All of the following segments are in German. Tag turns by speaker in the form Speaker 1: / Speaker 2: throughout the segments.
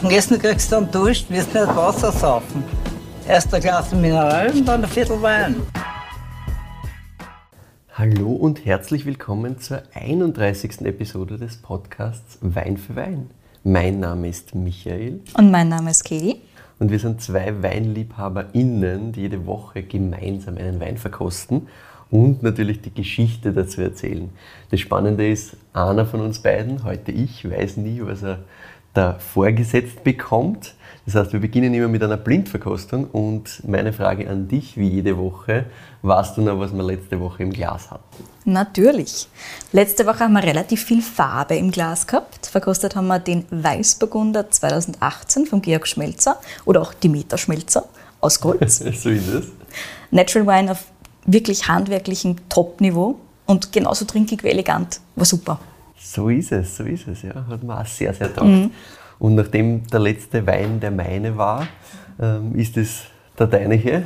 Speaker 1: Am Essen kriegst du dann Dusch, wirst nicht Wasser saufen. Erst ein Glas Mineral und dann ein Viertel Wein.
Speaker 2: Hallo und herzlich willkommen zur 31. Episode des Podcasts Wein für Wein. Mein Name ist Michael.
Speaker 3: Und mein Name ist Katie.
Speaker 2: Und wir sind zwei WeinliebhaberInnen, die jede Woche gemeinsam einen Wein verkosten und natürlich die Geschichte dazu erzählen. Das Spannende ist, einer von uns beiden, heute ich, weiß nie, was er da vorgesetzt bekommt. Das heißt, wir beginnen immer mit einer Blindverkostung und meine Frage an dich, wie jede Woche, weißt du noch, was wir letzte Woche im Glas hatten?
Speaker 3: Natürlich. Letzte Woche haben wir relativ viel Farbe im Glas gehabt. Verkostet haben wir den Weißburgunder 2018 vom Georg Schmelzer oder auch Demeter Schmelzer aus Golz.
Speaker 2: so ist es.
Speaker 3: Natural Wine auf wirklich handwerklichem Top-Niveau und genauso trinkig wie elegant. War super.
Speaker 2: So ist es, so ist es, ja. Hat mir auch sehr, sehr taugt. Mhm. Und nachdem der letzte Wein der meine war, ähm, ist es der deinige,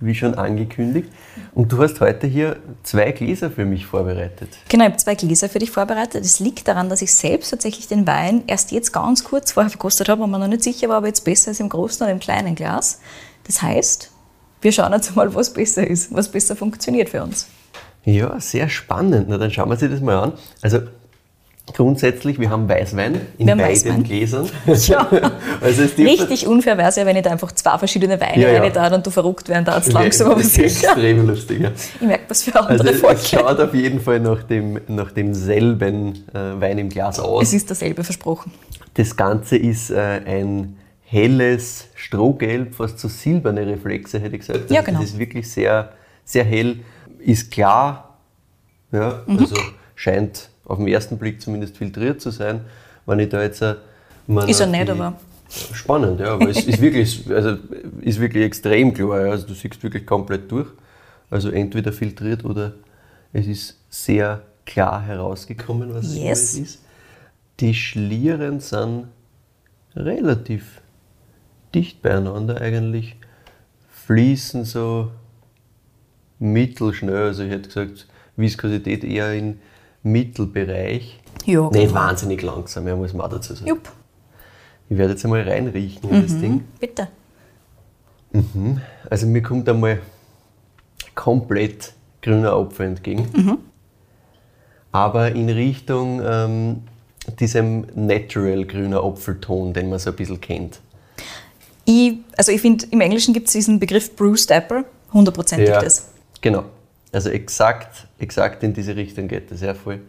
Speaker 2: wie schon angekündigt. Und du hast heute hier zwei Gläser für mich vorbereitet.
Speaker 3: Genau, ich habe zwei Gläser für dich vorbereitet. Es liegt daran, dass ich selbst tatsächlich den Wein erst jetzt ganz kurz vorher verkostet habe und mir noch nicht sicher war, ob jetzt besser ist im großen oder im kleinen Glas. Das heißt, wir schauen jetzt mal, was besser ist, was besser funktioniert für uns.
Speaker 2: Ja, sehr spannend. Na, dann schauen wir uns das mal an. Also Grundsätzlich, wir haben Weißwein in beiden Weißwein. Gläsern.
Speaker 3: Ja. also Richtig unfair wäre es ja, wenn ich da einfach zwei verschiedene Weine ja, ja. da und du verrückt werden darfst, langsam aber sicher.
Speaker 2: Extrem lustig, ja.
Speaker 3: Ich merke, was für andere
Speaker 2: also Es schaut auf jeden Fall nach, dem, nach demselben äh, Wein im Glas aus.
Speaker 3: Es ist dasselbe versprochen.
Speaker 2: Das Ganze ist äh, ein helles Strohgelb, fast so silberne Reflexe, hätte ich gesagt. Also
Speaker 3: ja, genau.
Speaker 2: Das ist wirklich sehr, sehr hell, ist klar, ja, mhm. also scheint auf den ersten Blick zumindest filtriert zu sein. Wenn ich da jetzt äh,
Speaker 3: ist er nicht, aber.
Speaker 2: Spannend, ja, aber es ist wirklich, also, ist wirklich extrem klar. Also du siehst wirklich komplett durch. Also entweder filtriert oder es ist sehr klar herausgekommen, was
Speaker 3: yes.
Speaker 2: es ist. Die Schlieren sind relativ dicht beieinander eigentlich, fließen so mittelschnell. Also ich hätte gesagt, Viskosität eher in Mittelbereich.
Speaker 3: Ja,
Speaker 2: Nicht wahnsinnig langsam, ja, muss man auch dazu sagen.
Speaker 3: Jupp.
Speaker 2: Ich werde jetzt einmal reinriechen in mhm, das Ding.
Speaker 3: Bitte.
Speaker 2: Mhm. Also mir kommt einmal komplett grüner Apfel entgegen. Mhm. Aber in Richtung ähm, diesem natural grüner Apfelton, den man so ein bisschen kennt.
Speaker 3: Ich, also ich finde, im Englischen gibt es diesen Begriff Bruce Apple, hundertprozentig
Speaker 2: ja,
Speaker 3: das.
Speaker 2: Genau. Also exakt, exakt in diese Richtung geht das, ja voll.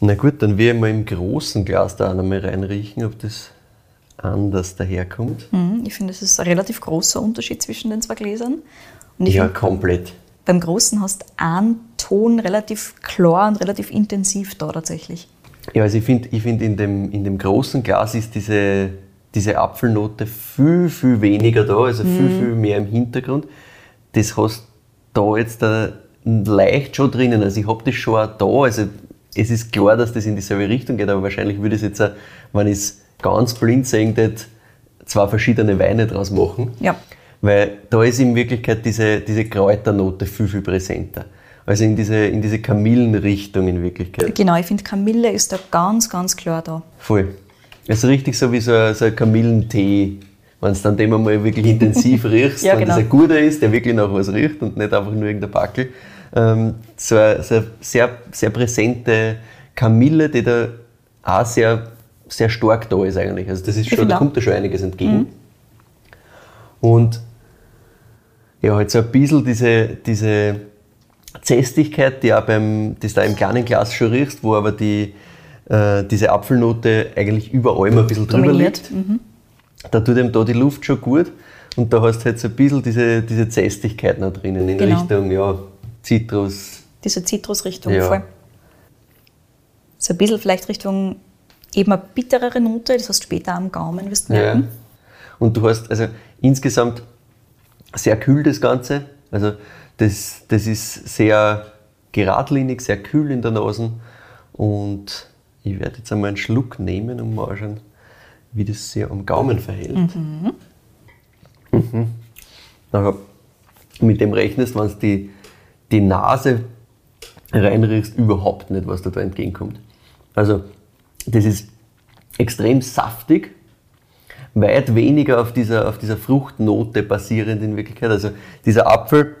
Speaker 2: Na gut, dann will ich mal im großen Glas da auch nochmal reinriechen, ob das anders daherkommt.
Speaker 3: Mhm, ich finde, es ist ein relativ großer Unterschied zwischen den zwei Gläsern.
Speaker 2: ja,
Speaker 3: find,
Speaker 2: komplett.
Speaker 3: Beim großen hast du einen Ton relativ klar und relativ intensiv da tatsächlich.
Speaker 2: Ja, also ich finde, ich find in, dem, in dem großen Glas ist diese, diese Apfelnote viel, viel weniger da, also viel, mhm. viel mehr im Hintergrund. Das hast da jetzt da leicht schon drinnen. Also ich habe das schon auch da. Also es ist klar, dass das in dieselbe Richtung geht, aber wahrscheinlich würde es jetzt, auch, wenn ich es ganz blind sehen zwei verschiedene Weine draus machen.
Speaker 3: Ja.
Speaker 2: Weil da ist in Wirklichkeit diese, diese Kräuternote viel, viel präsenter. Also in diese, in diese Kamillenrichtung in Wirklichkeit.
Speaker 3: Genau, ich finde Kamille ist da ganz, ganz klar da.
Speaker 2: Voll. Also richtig so wie so ein, so ein Kamillentee wenn es dann dem einmal wirklich intensiv riechst,
Speaker 3: ja,
Speaker 2: wenn
Speaker 3: genau.
Speaker 2: das ein guter ist, der wirklich nach was riecht und nicht einfach nur irgendein Backel. Ähm, so, eine, so eine sehr, sehr präsente Kamille, die da auch sehr, sehr stark da ist eigentlich. Also das ist schon, da kommt da schon einiges entgegen. Mhm. Und ja, halt so ein bisschen diese, diese Zästigkeit, die auch beim, das da im kleinen Glas schon riechst, wo aber die, äh, diese Apfelnote eigentlich über allem ein bisschen drüber liegt. Mhm da tut ihm da die Luft schon gut und da hast du halt so ein bisschen diese, diese Zästigkeit noch drinnen in genau. Richtung ja, Zitrus.
Speaker 3: Diese Zitrusrichtung ja. voll. So ein bisschen vielleicht Richtung eben eine bitterere Note, das hast du später am Gaumen, wirst du merken. Ja.
Speaker 2: Und du hast also insgesamt sehr kühl das Ganze. Also das, das ist sehr geradlinig, sehr kühl in der Nase. Und ich werde jetzt einmal einen Schluck nehmen und mal anschauen, wie das sich am Gaumen verhält. Mhm. Mhm. Nachher, mit dem rechnest, wenn du die, die Nase reinriechst, überhaupt nicht, was da, da entgegenkommt. Also, das ist extrem saftig, weit weniger auf dieser, auf dieser Fruchtnote basierend in Wirklichkeit. Also dieser Apfel,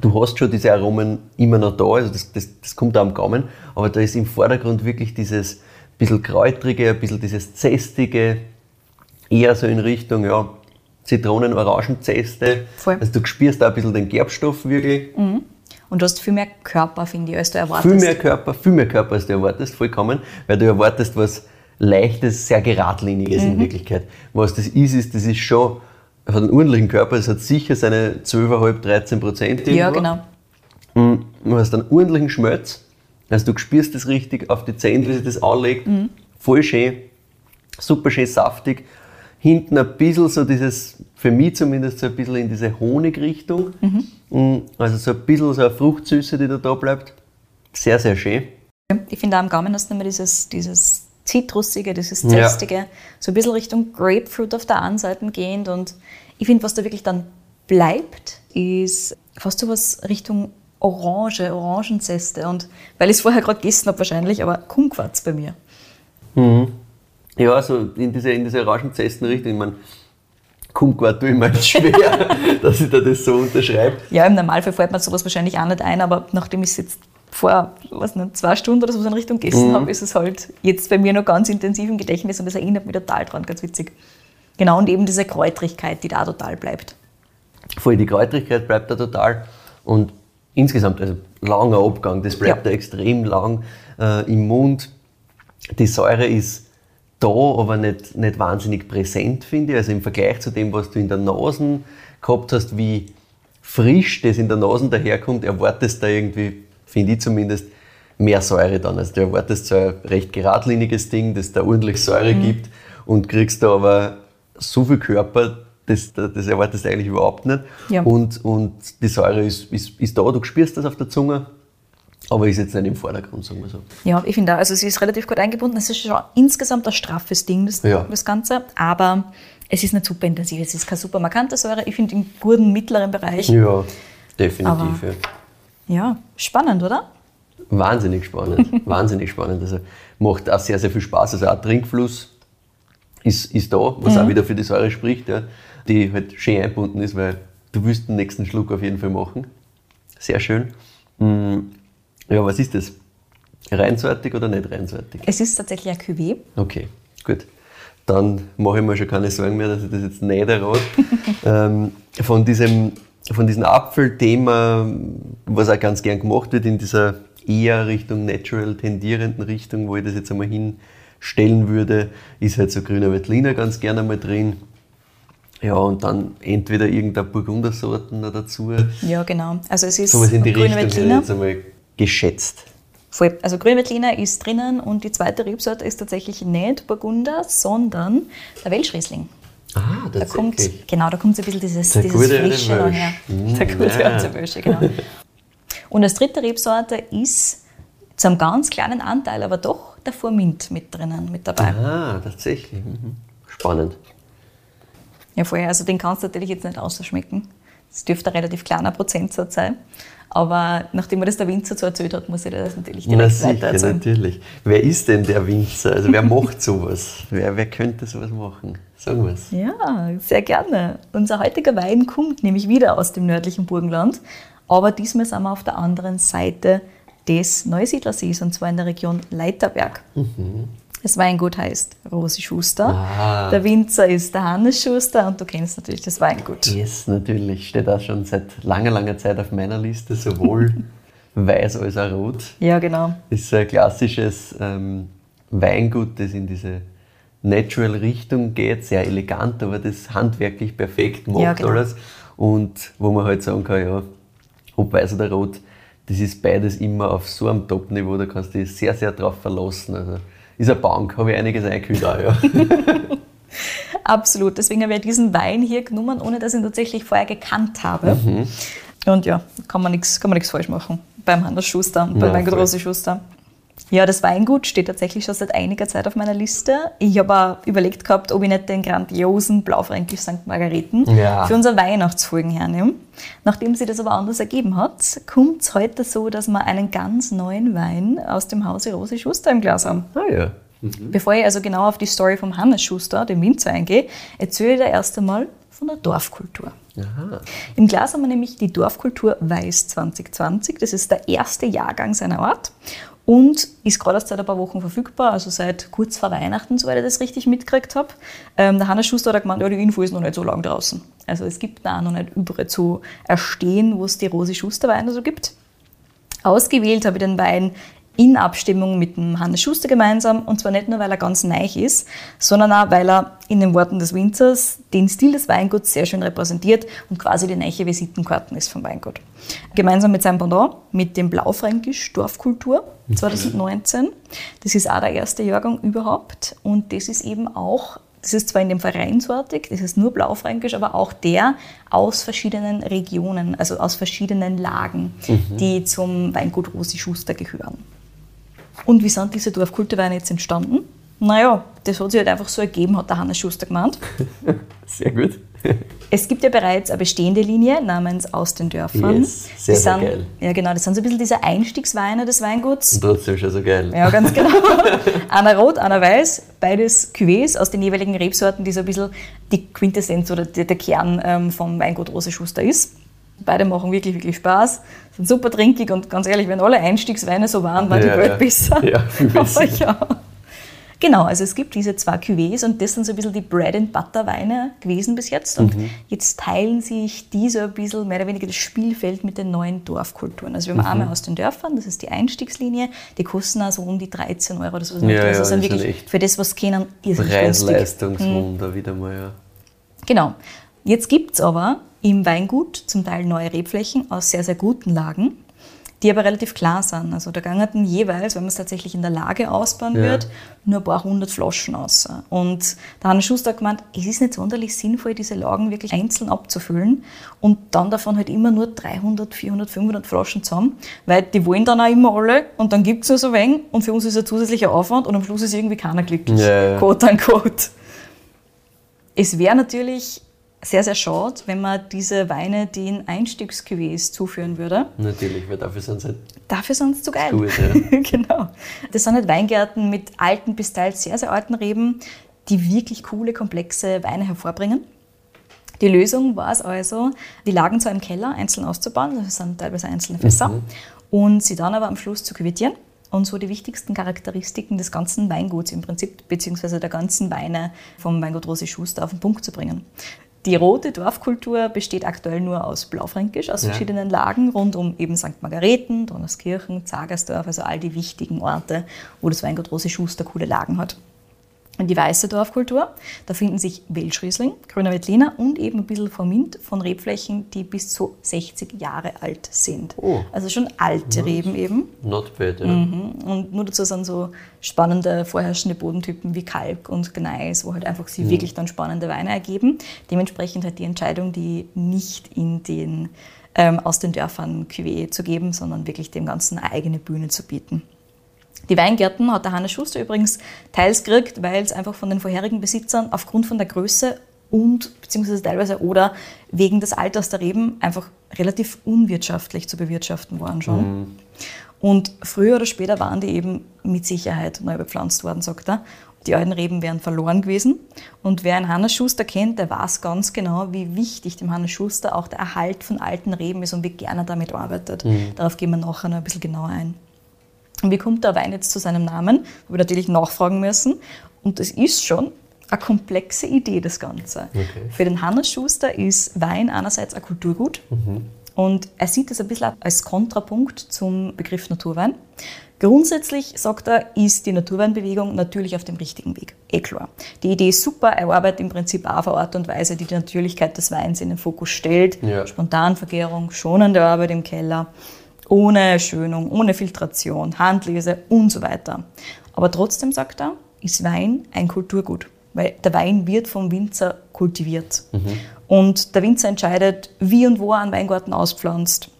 Speaker 2: du hast schon diese Aromen immer noch da, also das, das, das kommt da am Gaumen, aber da ist im Vordergrund wirklich dieses bisschen kräutrige, ein bisschen dieses zästige, eher so in Richtung, ja, Zitronen-Orangenzeste. Also du spürst da ein bisschen den Gerbstoff wirklich.
Speaker 3: Und du hast viel mehr Körper, finde ich, als du erwartest.
Speaker 2: Viel mehr Körper, viel mehr Körper, als du erwartest, vollkommen, weil du erwartest was Leichtes, sehr geradliniges
Speaker 3: Mhm.
Speaker 2: in Wirklichkeit. Was das ist, ist, das ist schon, es hat einen ordentlichen Körper, es hat sicher seine 12,5, 13 Prozent.
Speaker 3: Ja, genau.
Speaker 2: Du hast einen ordentlichen Schmelz, also du spürst das richtig auf die Zähne, wie sich das anlegt.
Speaker 3: Mhm.
Speaker 2: Voll schön, super schön saftig. Hinten ein bisschen so dieses, für mich zumindest so ein bisschen in diese Honigrichtung. Mm, Also so ein bisschen so eine Fruchtsüße, die da, da bleibt. Sehr, sehr schön.
Speaker 3: Ich finde auch am Gaumen hast du immer dieses, dieses Zitrusige, dieses
Speaker 2: Ja.
Speaker 3: Zästige, so ein bisschen Richtung Grapefruit auf der einen Seite gehend. Und ich finde, was da wirklich dann bleibt, ist fast so was Richtung Orange, Orangenzeste. Und weil ich es vorher gerade gegessen habe wahrscheinlich, aber Kumquats bei mir.
Speaker 2: Ja, so in diese, in diese Orangenzesten-Richtung. Ich meine, Ich mir jetzt schwer, dass ich da das so unterschreibe.
Speaker 3: Ja, im Normalfall fällt mir sowas wahrscheinlich auch nicht ein, aber nachdem ich es jetzt vor was nicht, zwei Stunden oder so in Richtung gegessen habe, ist es halt jetzt bei mir noch ganz intensiv im Gedächtnis und das erinnert mich total dran, ganz witzig. Genau, und eben diese Kräutrigkeit, die da total bleibt.
Speaker 2: Voll, die Kräutrigkeit bleibt da total. Und insgesamt, also langer Abgang, das bleibt
Speaker 3: Ja.
Speaker 2: da extrem lang äh, im Mund. Die Säure ist da, aber nicht, nicht wahnsinnig präsent, finde ich. Also im Vergleich zu dem, was du in der Nase gehabt hast, wie frisch das in der Nase daherkommt, erwartest du da irgendwie, finde ich zumindest, mehr Säure dann. Also du erwartest so ein recht geradliniges Ding, das da ordentlich Säure gibt und kriegst da aber so viel Körper, das, das erwartest du eigentlich überhaupt nicht.
Speaker 3: Ja.
Speaker 2: Und, und die Säure ist, ist, ist da, du spürst das auf der Zunge, aber ist jetzt nicht im Vordergrund, sagen wir so.
Speaker 3: Ja, ich finde auch, also sie ist relativ gut eingebunden. Es ist schon insgesamt ein straffes Ding, das,
Speaker 2: Ja.
Speaker 3: das Ganze, aber es ist nicht super intensiv. Es ist keine super markante Säure. Ich finde im guten mittleren Bereich.
Speaker 2: Ja, definitiv.
Speaker 3: Aber-
Speaker 2: ja.
Speaker 3: Ja, spannend, oder?
Speaker 2: Wahnsinnig spannend, wahnsinnig spannend. Also macht auch sehr, sehr viel Spaß. Also auch Trinkfluss ist, ist da, was
Speaker 3: Mhm.
Speaker 2: auch wieder für die Säure spricht, ja, die halt schön eingebunden ist, weil du willst den nächsten Schluck auf jeden Fall machen. Sehr schön. Mm, Ja, was ist das? Reinsortig oder nicht reinsortig?
Speaker 3: Es ist tatsächlich ein Cuvée.
Speaker 2: Okay, gut. Dann mache ich mir schon keine Sorgen mehr, dass ich das jetzt nicht errate. ähm, von, diesem, von diesem Apfelthema, was auch ganz gern gemacht wird, in dieser eher Richtung Natural tendierenden Richtung, wo ich das jetzt einmal hinstellen würde, ist halt so grüner Veltliner ganz gerne mal drin. Ja, und dann entweder irgendeine Burgundersorten dazu.
Speaker 3: Ja, genau. Also es ist
Speaker 2: Sowas in die
Speaker 3: grüne
Speaker 2: Richtung hätte ich
Speaker 3: Veltliner.
Speaker 2: Geschätzt.
Speaker 3: Voll. Also grüne Veltliner ist drinnen und die zweite Rebsorte ist tatsächlich nicht Burgunder, sondern der Welschriesling.
Speaker 2: Ah,
Speaker 3: Da kommt, genau, da kommt so ein bisschen dieses,
Speaker 2: Der
Speaker 3: dieses Frische
Speaker 2: Welsch.
Speaker 3: her.
Speaker 2: Mm,
Speaker 3: Der gute
Speaker 2: ja.
Speaker 3: alte genau. Und als dritte Rebsorte ist zu einem ganz kleinen Anteil, aber doch der Furmint mit drinnen, mit dabei.
Speaker 2: Ah, tatsächlich. Mhm. Spannend.
Speaker 3: Ja, vorher, also den kannst du natürlich jetzt nicht ausschmecken. Das dürfte ein relativ kleiner Prozentsatz sein. Aber nachdem mir das der Winzer so erzählt hat, muss ich das natürlich
Speaker 2: Na
Speaker 3: direkt
Speaker 2: sicher,
Speaker 3: weitererzählen.
Speaker 2: natürlich. Wer ist denn der Winzer? Also wer macht sowas? Wer, wer könnte sowas machen? Sagen wir es.
Speaker 3: Ja, sehr gerne. Unser heutiger Wein kommt nämlich wieder aus dem nördlichen Burgenland, aber diesmal sind wir auf der anderen Seite des Neusiedlersees und zwar in der Region Leiterberg. Das Weingut heißt Rosi Schuster.
Speaker 2: Ah.
Speaker 3: Der Winzer ist der Hannes Schuster und du kennst natürlich das Weingut.
Speaker 2: Yes, natürlich. Steht auch schon seit langer, langer Zeit auf meiner Liste, sowohl weiß als auch rot.
Speaker 3: Ja, genau.
Speaker 2: ist ein klassisches ähm, Weingut, das in diese Natural-Richtung geht, sehr elegant, aber das handwerklich perfekt macht
Speaker 3: Ja, genau.
Speaker 2: alles. Und wo man halt sagen kann, ja, ob weiß oder rot, das ist beides immer auf so einem Top-Niveau, da kannst du dich sehr, sehr drauf verlassen. Also ist eine Bank, habe ich einiges eingekühlt auch, ja.
Speaker 3: Absolut. Deswegen habe ich diesen Wein hier genommen, ohne dass ich ihn tatsächlich vorher gekannt habe.
Speaker 2: Mhm.
Speaker 3: Und ja, kann man nichts kann man nichts falsch machen beim Hannes Schuster und beim
Speaker 2: Ja, voll.
Speaker 3: Rosi Schuster. Ja, das Weingut steht tatsächlich schon seit einiger Zeit auf meiner Liste. Ich habe auch überlegt gehabt, ob ich nicht den grandiosen Blaufränkisch St. Margareten
Speaker 2: Ja.
Speaker 3: für unsere Weihnachtsfolgen hernehme. Nachdem sich das aber anders ergeben hat, kommt es heute so, dass wir einen ganz neuen Wein aus dem Hause Rosi Schuster im Glas haben.
Speaker 2: Ah ja,
Speaker 3: Bevor ich also genau auf die Story vom Hannes Schuster, dem Winzer, eingehe, erzähle ich dir erst einmal von der Dorfkultur.
Speaker 2: Aha.
Speaker 3: Im Glas haben wir nämlich die Dorfkultur Weiß 2020. Das ist der erste Jahrgang seiner Art und ist gerade erst seit ein paar Wochen verfügbar, also seit kurz vor Weihnachten, soweit ich das richtig mitgekriegt habe. Ähm, der Hannes Schuster hat gemeint, ja, die Info ist noch nicht so lange draußen. Also es gibt da noch nicht überall zu erstehen, wo es die Rosi Schuster Weine so gibt. Ausgewählt habe ich den Wein in Abstimmung mit dem Hannes Schuster gemeinsam. Und zwar nicht nur, weil er ganz neu ist, sondern auch, weil er in den Worten des Winzers den Stil des Weinguts sehr schön repräsentiert und quasi die neue Visitenkarten ist vom Weingut. Gemeinsam mit seinem Pendant, mit dem Blaufränkisch Dorfkultur 2019. Das ist auch der erste Jahrgang überhaupt. Und das ist eben auch das ist zwar in dem Verein sortig, das ist nur Blaufränkisch, aber auch der aus verschiedenen Regionen, also aus verschiedenen Lagen, die zum Weingut Rosi Schuster gehören. Und wie sind diese Dorfkulturweine jetzt entstanden? Naja, das hat sich halt einfach so ergeben, hat der Hannes Schuster gemeint.
Speaker 2: Sehr gut.
Speaker 3: Es gibt ja bereits eine bestehende Linie namens Aus den Dörfern.
Speaker 2: Yes, sehr,
Speaker 3: die
Speaker 2: sehr
Speaker 3: sind,
Speaker 2: geil.
Speaker 3: Ja, genau, das sind so ein bisschen diese Einstiegsweine des Weinguts.
Speaker 2: Und trotzdem schon so geil.
Speaker 3: Ja, ganz genau. einer rot, einer weiß, beides Cuvées aus den jeweiligen Rebsorten, die so ein bisschen die Quintessenz oder der, Kern ähm, vom Weingut Rose Schuster ist. Beide machen wirklich, wirklich Spaß, sind super trinkig und ganz ehrlich, wenn alle Einstiegsweine so waren, war die
Speaker 2: Ja,
Speaker 3: Welt
Speaker 2: ja.
Speaker 3: besser.
Speaker 2: Ja, viel besser.
Speaker 3: Aber ja. Genau, also es gibt diese zwei Cuvées und das sind so ein bisschen die Bread and Butter Weine gewesen bis jetzt. Und
Speaker 2: Mhm.
Speaker 3: jetzt teilen sich diese ein bisschen mehr oder weniger das Spielfeld mit den neuen Dorfkulturen. Also wir haben
Speaker 2: Mhm.
Speaker 3: einmal aus den Dörfern, das ist die Einstiegslinie, die kosten also um die 13 Euro. Das, was
Speaker 2: Ja,
Speaker 3: also
Speaker 2: ja,
Speaker 3: sind
Speaker 2: das
Speaker 3: wirklich für das, was kennen, günstig.
Speaker 2: Preis-Leistungswunder wieder mal, ja.
Speaker 3: Genau. Jetzt gibt es aber im Weingut zum Teil neue Rebflächen aus sehr, sehr guten Lagen, die aber relativ klar sind. Also da gangen jeweils, wenn man es tatsächlich in der Lage ausbauen
Speaker 2: Ja.
Speaker 3: wird, nur ein paar hundert Flaschen aus. Und da hat Schuster gemeint, es ist nicht sonderlich sinnvoll, diese Lagen wirklich einzeln abzufüllen und dann davon halt immer nur 300, 400, 500 Flaschen zusammen, weil die wollen dann auch immer alle und dann gibt es nur so wenig und für uns ist ein zusätzlicher Aufwand und am Schluss ist irgendwie keiner glücklich.
Speaker 2: Ja, ja.
Speaker 3: Quote unquote. Es wäre natürlich sehr, sehr schade, wenn man diese Weine den Einstiegscuvées zuführen würde.
Speaker 2: Natürlich, weil dafür sind sie halt
Speaker 3: Dafür sind sie zu geil.
Speaker 2: Gut, ja.
Speaker 3: genau. Das sind halt Weingärten mit alten bis teils sehr, sehr alten Reben, die wirklich coole, komplexe Weine hervorbringen. Die Lösung war es also, die Lagen zwar im Keller einzeln auszubauen, das sind teilweise einzelne Fässer, und sie dann aber am Schluss zu küvettieren und so die wichtigsten Charakteristiken des ganzen Weinguts im Prinzip, beziehungsweise der ganzen Weine vom Weingut Rosi Schuster auf den Punkt zu bringen. Die rote Dorfkultur besteht aktuell nur aus Blaufränkisch, aus
Speaker 2: Ja.
Speaker 3: verschiedenen Lagen rund um eben St. Margareten, Donnerskirchen, Zagersdorf, also all die wichtigen Orte, wo das Weingut Rosi Schuster coole Lagen hat. Und die weiße Dorfkultur, da finden sich Welschriesling, Grüner Veltliner und eben ein bisschen Vermint von Rebflächen, die bis zu 60 Jahre alt sind.
Speaker 2: Oh.
Speaker 3: Also schon alte Reben eben.
Speaker 2: not bad, ja.
Speaker 3: Und nur dazu sind so spannende vorherrschende Bodentypen wie Kalk und Gneis, wo halt einfach sie wirklich dann spannende Weine ergeben. Dementsprechend halt die Entscheidung, die nicht in den ähm, aus den Dörfern Cuvée zu geben, sondern wirklich dem Ganzen eine eigene Bühne zu bieten. Die Weingärten hat der Hannes Schuster übrigens teils gekriegt, weil es einfach von den vorherigen Besitzern aufgrund von der Größe und beziehungsweise teilweise oder wegen des Alters der Reben einfach relativ unwirtschaftlich zu bewirtschaften waren schon. Und früher oder später waren die eben mit Sicherheit neu bepflanzt worden, sagt er. Die alten Reben wären verloren gewesen. Und wer einen Hannes Schuster kennt, der weiß ganz genau, wie wichtig dem Hannes Schuster auch der Erhalt von alten Reben ist und wie gerne er damit arbeitet. Darauf gehen wir nachher noch ein bisschen genauer ein. Und wie kommt der Wein jetzt zu seinem Namen? Wo wir natürlich nachfragen müssen. Und das ist schon eine komplexe Idee, das Ganze.
Speaker 2: Okay.
Speaker 3: Für den Hannes Schuster ist Wein einerseits ein Kulturgut und er sieht es ein bisschen als Kontrapunkt zum Begriff Naturwein. Grundsätzlich, sagt er, ist die Naturweinbewegung natürlich auf dem richtigen Weg. Eh klar. Die Idee ist super, er arbeitet im Prinzip auch auf eine Art und Weise, die die Natürlichkeit des Weins in den Fokus stellt.
Speaker 2: Ja.
Speaker 3: Spontanvergärung, schonende Arbeit im Keller, ohne Schönung, ohne Filtration, Handlese und so weiter. Aber trotzdem, sagt er, ist Wein ein Kulturgut, weil der Wein wird vom Winzer kultiviert. Und der Winzer entscheidet, wie und wo er einen Weingarten auspflanzt.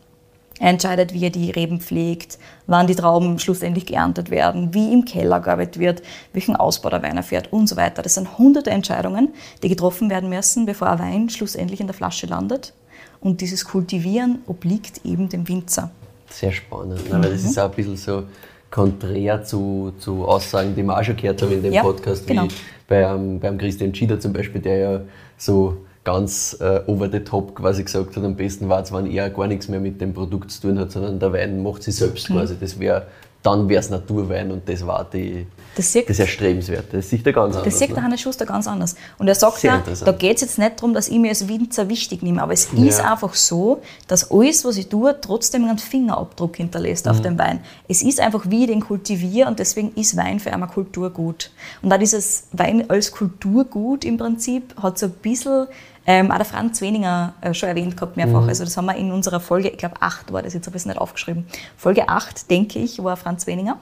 Speaker 3: Er entscheidet, wie er die Reben pflegt, wann die Trauben schlussendlich geerntet werden, wie im Keller gearbeitet wird, welchen Ausbau der Wein erfährt und so weiter. Das sind hunderte Entscheidungen, die getroffen werden müssen, bevor ein Wein schlussendlich in der Flasche landet. Und dieses Kultivieren obliegt eben dem Winzer.
Speaker 2: Sehr spannend, ne? weil das ist auch ein bisschen so konträr zu, zu Aussagen, die wir auch schon gehört haben in dem
Speaker 3: Ja,
Speaker 2: Podcast,
Speaker 3: genau.
Speaker 2: wie beim, beim Christian Schieder zum Beispiel, der ja so ganz äh, over the top quasi gesagt hat, am besten war es, wenn er gar nichts mehr mit dem Produkt zu tun hat, sondern der Wein macht sich selbst
Speaker 3: Mhm.
Speaker 2: quasi. Das wäre, dann wäre es Naturwein und das war die,
Speaker 3: Das sieht-
Speaker 2: das Erstrebenswerte. Das sieht er ganz anders.
Speaker 3: Das sieht der
Speaker 2: ne?
Speaker 3: Hannes Schuster ganz anders. Und er sagt ja, da geht es jetzt nicht darum, dass ich mir als Winzer wichtig nehme, aber es ist
Speaker 2: Ja.
Speaker 3: einfach so, dass alles, was ich tue, trotzdem einen Fingerabdruck hinterlässt
Speaker 2: Mhm.
Speaker 3: auf dem Wein. Es ist einfach, wie ich den kultiviere und deswegen ist Wein für einmal Kulturgut. Und da dieses Wein als Kulturgut im Prinzip hat so ein bisschen, ähm, auch der Franz Weninger äh, schon erwähnt gehabt mehrfach.
Speaker 2: Mhm.
Speaker 3: Also das haben wir in unserer Folge, ich glaube 8 war das, jetzt habe ich es nicht aufgeschrieben. Folge 8, denke ich, war Franz Weninger.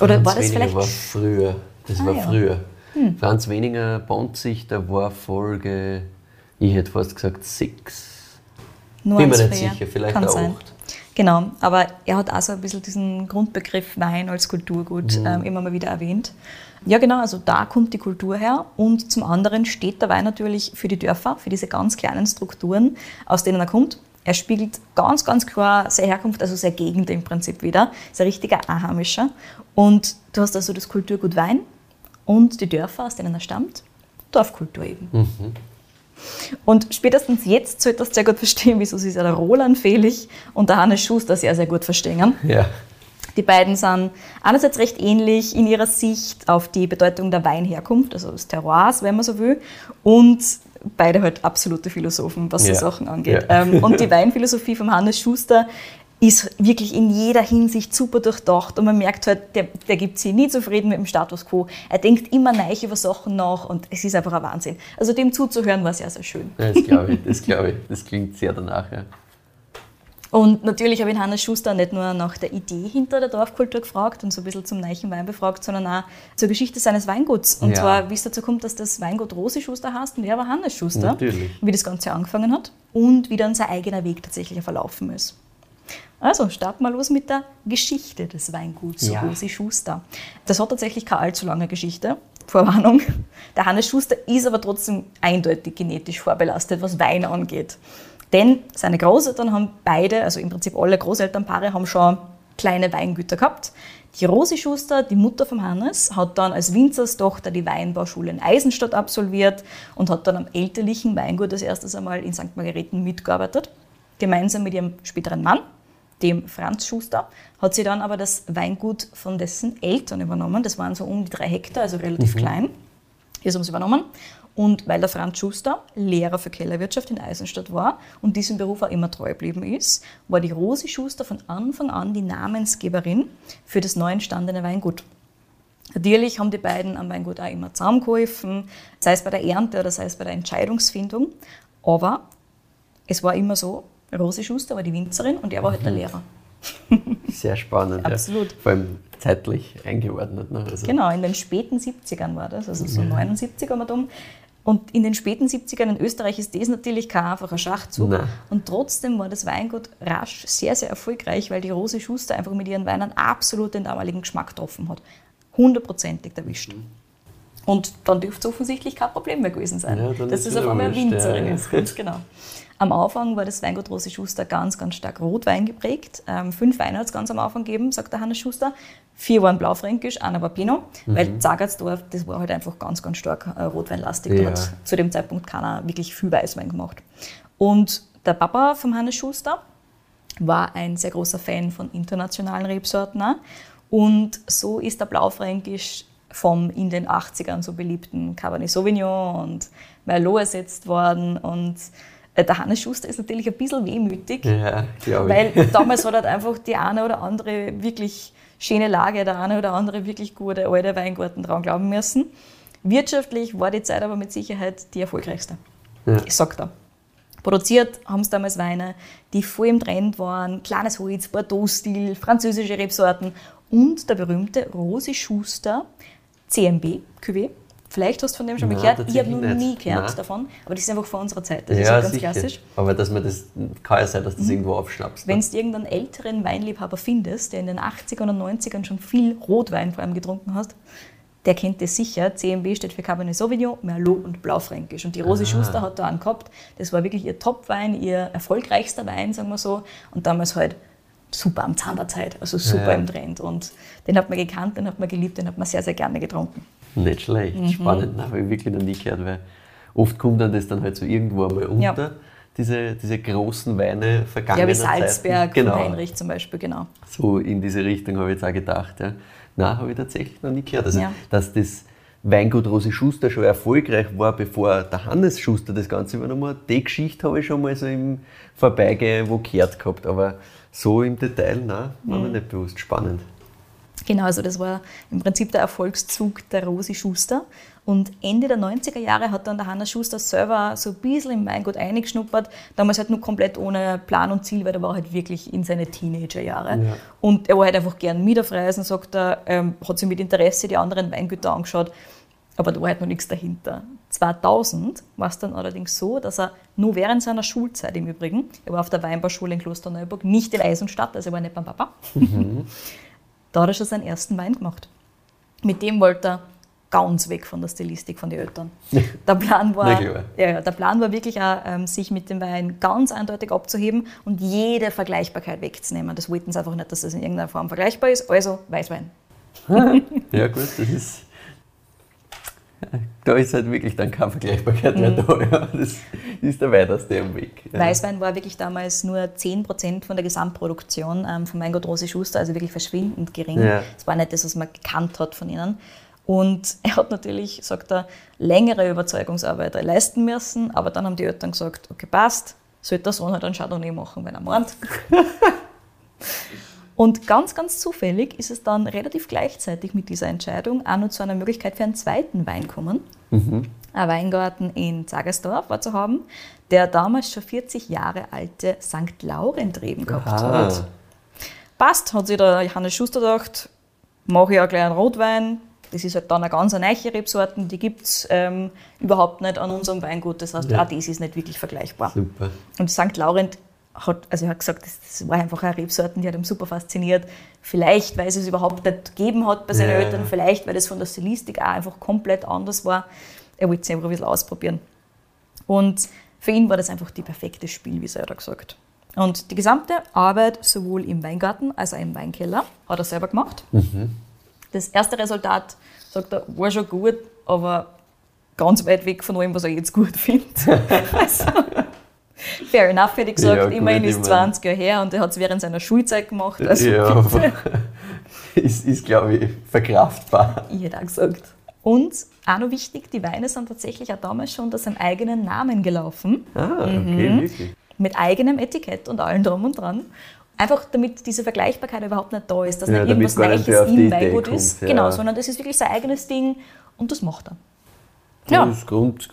Speaker 3: Oder war das
Speaker 2: Weniger
Speaker 3: vielleicht...
Speaker 2: war früher. Das
Speaker 3: Ah,
Speaker 2: war
Speaker 3: ja. Hm.
Speaker 2: früher. Franz Weniger Bonzig, da war Folge, ich hätte fast gesagt sechs.
Speaker 3: Nur
Speaker 2: Bin mir nicht
Speaker 3: früher.
Speaker 2: sicher, vielleicht
Speaker 3: Kann
Speaker 2: auch
Speaker 3: sein.
Speaker 2: acht.
Speaker 3: Genau, aber er hat auch so ein bisschen diesen Grundbegriff Wein als Kulturgut
Speaker 2: Mhm.
Speaker 3: ähm, immer mal wieder erwähnt. Ja, genau, also da kommt die Kultur her und zum anderen steht der Wein natürlich für die Dörfer, für diese ganz kleinen Strukturen, aus denen er kommt. Er spiegelt ganz, ganz klar seine Herkunft, also seine Gegend im Prinzip wieder. Ist ein richtiger Einheimischer. Und du hast also das Kulturgut Wein und die Dörfer, aus denen er stammt, Dorfkultur eben. Und spätestens jetzt solltest du sehr gut verstehen, wieso ja der Roland Fehlich und der Hannes Schuster sehr, sehr gut verstehen.
Speaker 2: Ja.
Speaker 3: Die beiden sind einerseits recht ähnlich in ihrer Sicht auf die Bedeutung der Weinherkunft, also des Terroirs, wenn man so will, und beide halt absolute Philosophen, was so
Speaker 2: Ja.
Speaker 3: Sachen angeht.
Speaker 2: Ja.
Speaker 3: Ähm, und die Weinphilosophie von Hannes Schuster ist wirklich in jeder Hinsicht super durchdacht und man merkt halt, der, der gibt sich nie zufrieden mit dem Status quo. Er denkt immer neu über Sachen nach und es ist einfach ein Wahnsinn. Also dem zuzuhören war sehr, sehr schön.
Speaker 2: Das glaube ich, das glaube ich. Das klingt sehr danach, ja.
Speaker 3: Und natürlich habe ich Hannes Schuster nicht nur nach der Idee hinter der Dorfkultur gefragt und so ein bisschen zum Neichen Wein befragt, sondern auch zur Geschichte seines Weinguts. Und
Speaker 2: Ja.
Speaker 3: zwar, wie es dazu kommt, dass das Weingut Rosi Schuster heißt und er war Hannes Schuster.
Speaker 2: Natürlich.
Speaker 3: Wie das Ganze angefangen hat und wie dann sein eigener Weg tatsächlich verlaufen ist. Also starten wir los mit der Geschichte des Weinguts
Speaker 2: Ja.
Speaker 3: Rosi Schuster. Das hat tatsächlich keine allzu lange Geschichte. Vorwarnung. Der Hannes Schuster ist aber trotzdem eindeutig genetisch vorbelastet, was Wein angeht. Denn seine Großeltern haben beide, also im Prinzip alle Großelternpaare, haben schon kleine Weingüter gehabt. Die Rosi Schuster, die Mutter von Hannes, hat dann als Winzerstochter die Weinbauschule in Eisenstadt absolviert und hat dann am elterlichen Weingut das erstes einmal in St. Margareten mitgearbeitet. Gemeinsam mit ihrem späteren Mann, dem Franz Schuster, hat sie dann aber das Weingut von dessen Eltern übernommen. Das waren so um die drei Hektar, also relativ klein. Das haben sie übernommen. Und weil der Franz Schuster Lehrer für Kellerwirtschaft in Eisenstadt war und diesem Beruf auch immer treu geblieben ist, war die Rosi Schuster von Anfang an die Namensgeberin für das neu entstandene Weingut. Natürlich haben die beiden am Weingut auch immer zusammengeholfen, sei es bei der Ernte oder sei es bei der Entscheidungsfindung. Aber es war immer so, Rosi Schuster war die Winzerin und er war halt der Lehrer.
Speaker 2: Sehr spannend.
Speaker 3: Absolut.
Speaker 2: Ja. Vor allem zeitlich eingeordnet. Ne? Also,
Speaker 3: Genau, in den späten 70ern war das, also so 79 haben wir dumm. Und in den späten 70ern in Österreich ist das natürlich kein einfacher Schachzug.
Speaker 2: Nein.
Speaker 3: Und trotzdem war das Weingut rasch sehr, sehr erfolgreich, weil die Rosi Schuster einfach mit ihren Weinen absolut den damaligen Geschmack getroffen hat. Hundertprozentig erwischt. Und dann dürfte es offensichtlich kein Problem mehr gewesen sein,
Speaker 2: Ja,
Speaker 3: dass
Speaker 2: ist wieder
Speaker 3: auf einmal Winzerin
Speaker 2: ja.
Speaker 3: ist. Ganz genau. Am Anfang war das Weingut Rosi Schuster ganz, ganz stark Rotwein geprägt. Ähm, fünf Weine hat es ganz am Anfang gegeben, sagt der Hannes Schuster. Vier waren Blaufränkisch, einer war Pinot,
Speaker 2: Mhm.
Speaker 3: weil Zagertsdorf, das war halt einfach ganz, ganz stark äh, rotweinlastig. Da
Speaker 2: Ja.
Speaker 3: hat zu dem Zeitpunkt keiner wirklich viel Weißwein gemacht. Und der Papa von Hannes Schuster war ein sehr großer Fan von internationalen Rebsorten. auch. Und so ist der Blaufränkisch vom in den 80ern so beliebten Cabernet Sauvignon und Merlot ersetzt worden. Und der Hannes Schuster ist natürlich ein bisschen wehmütig,
Speaker 2: Ja,
Speaker 3: weil damals hat halt einfach die eine oder andere wirklich schöne Lage, der eine oder andere wirklich gute alte Weingarten dran glauben müssen. Wirtschaftlich war die Zeit aber mit Sicherheit die erfolgreichste.
Speaker 2: Ja.
Speaker 3: Ich sag da. Produziert haben sie damals Weine, die voll im Trend waren. Kleines Holz, Bordeaux-Stil, französische Rebsorten und der berühmte Rosi Schuster CMB Cuvée. Vielleicht hast du von dem schon mal gehört. Ich habe noch nie gehört
Speaker 2: Nein.
Speaker 3: davon, aber das ist einfach vor unserer Zeit. Das ist
Speaker 2: ja,
Speaker 3: halt ganz
Speaker 2: sicher.
Speaker 3: klassisch.
Speaker 2: Aber dass man das, kann ja sein, dass das irgendwo aufschnappst.
Speaker 3: Wenn
Speaker 2: Ne?
Speaker 3: du irgendeinen älteren Weinliebhaber findest, der in den 80ern und 90ern schon viel Rotwein vor allem getrunken hat, der kennt das sicher. CMB steht für Cabernet Sauvignon, Merlot und Blaufränkisch. Und die Rosi
Speaker 2: Ah.
Speaker 3: Schuster hat da einen gehabt. Das war wirklich ihr Topwein, ihr erfolgreichster Wein, sagen wir so. Und damals halt super am Zahn der Zeit, also super
Speaker 2: Ja.
Speaker 3: im Trend. Und den hat man gekannt, den hat man geliebt, den hat man sehr, sehr gerne getrunken.
Speaker 2: Nicht schlecht,
Speaker 3: Mhm.
Speaker 2: spannend. Habe ich wirklich noch nie gehört, weil oft kommt dann das dann halt so irgendwo einmal unter,
Speaker 3: Ja.
Speaker 2: diese, diese großen Weine
Speaker 3: Ja,
Speaker 2: vergangener
Speaker 3: wie Salzberg
Speaker 2: Zeiten. Genau,
Speaker 3: von Heinrich zum Beispiel, genau.
Speaker 2: so in diese Richtung habe ich jetzt auch gedacht. Ja. Nein, habe ich tatsächlich noch nie gehört. Also,
Speaker 3: Ja.
Speaker 2: dass das Weingut Rosi Schuster schon erfolgreich war, bevor der Hannes Schuster das Ganze übernommen hat, die Geschichte habe ich schon mal so im Vorbeigehen wo gehört gehabt. Aber so im Detail, nein, war
Speaker 3: Mhm.
Speaker 2: mir nicht bewusst. Spannend.
Speaker 3: Genau, also das war im Prinzip der Erfolgszug der Rosi Schuster. Und Ende der 90er Jahre hat dann der Hannes Schuster selber so ein bisschen im Weingut eingeschnuppert. Damals halt nur komplett ohne Plan und Ziel, weil er war halt wirklich in seine Teenagerjahre.
Speaker 2: Ja.
Speaker 3: Und er war halt einfach gern mit auf Reisen, sagt er, ähm, hat sich mit Interesse die anderen Weingüter angeschaut. Aber da war halt noch nichts dahinter. 2000 war es dann allerdings so, dass er nur während seiner Schulzeit im Übrigen, er war auf der Weinbauschule in Klosterneuburg, nicht in Eisenstadt, also er war nicht beim Papa, da hat er schon seinen ersten Wein gemacht. Mit dem wollte er ganz weg von der Stilistik von den Eltern. Der Plan war, ja, der Plan war wirklich auch, ähm, sich mit dem Wein ganz eindeutig abzuheben und jede Vergleichbarkeit wegzunehmen. Das wollten sie einfach nicht, dass das in irgendeiner Form vergleichbar ist. Also Weißwein.
Speaker 2: Ja, gut, das ist. Da ist halt wirklich dann keine Vergleichbarkeit mehr da. Ja. Das ist der weiteste am Weg. Ja.
Speaker 3: Weißwein war wirklich damals nur 10% von der Gesamtproduktion ähm, von Weingut Rosi Schuster, also wirklich verschwindend gering.
Speaker 2: Ja.
Speaker 3: Es war nicht das, was man gekannt hat von ihnen. Und er hat natürlich, sagt er, längere Überzeugungsarbeit leisten müssen, aber dann haben die Eltern gesagt, okay, passt, sollte der Sohn halt einen Chardonnay machen, wenn er meint. Und ganz, ganz zufällig ist es dann relativ gleichzeitig mit dieser Entscheidung auch noch zu einer Möglichkeit für einen zweiten Wein gekommen. Ein Weingarten in Zagersdorf war zu haben, der damals schon 40 Jahre alte St. Laurent-Reben gehabt
Speaker 2: Aha.
Speaker 3: hat. Passt, hat sich der Johannes Schuster gedacht, mache ich auch gleich einen Rotwein. Das ist halt dann eine ganz neue Rebsorten, die gibt es ähm, überhaupt nicht an unserem Weingut. Das heißt,
Speaker 2: Ja.
Speaker 3: auch das ist nicht wirklich vergleichbar.
Speaker 2: Super.
Speaker 3: Und St. Laurent hat, also er hat gesagt, das, das war einfach eine Rebsorten, die hat ihn super fasziniert. Vielleicht, weil es es überhaupt nicht gegeben hat bei seinen
Speaker 2: Ja.
Speaker 3: Eltern, vielleicht, weil es von der Stilistik auch einfach komplett anders war. Er wollte es einfach ein bisschen ausprobieren. Und für ihn war das einfach die perfekte Spielwiese, hat er gesagt. Und die gesamte Arbeit, sowohl im Weingarten als auch im Weinkeller, hat er selber gemacht. Das erste Resultat, sagt er, war schon gut, aber ganz weit weg von allem, was er jetzt gut findet. also, fair enough, hätte ich gesagt.
Speaker 2: Ja, gut,
Speaker 3: Immerhin
Speaker 2: ich
Speaker 3: ist
Speaker 2: mein-
Speaker 3: 20 Jahre her und er hat es während seiner Schulzeit gemacht. Also
Speaker 2: ja, ist, ist glaube ich, verkraftbar.
Speaker 3: Ich hätte auch gesagt. Und auch noch wichtig, die Weine sind tatsächlich auch damals schon unter seinem eigenen Namen gelaufen.
Speaker 2: Ah, okay,
Speaker 3: Mhm.
Speaker 2: wirklich.
Speaker 3: Mit eigenem Etikett und allem drum und dran. Einfach damit diese Vergleichbarkeit überhaupt nicht da ist, dass
Speaker 2: Ja,
Speaker 3: nicht irgendwas
Speaker 2: die
Speaker 3: im Weingut ist.
Speaker 2: ja.
Speaker 3: Genau, sondern das ist wirklich sein eigenes Ding und das macht er.
Speaker 2: Ja. Das ist grund,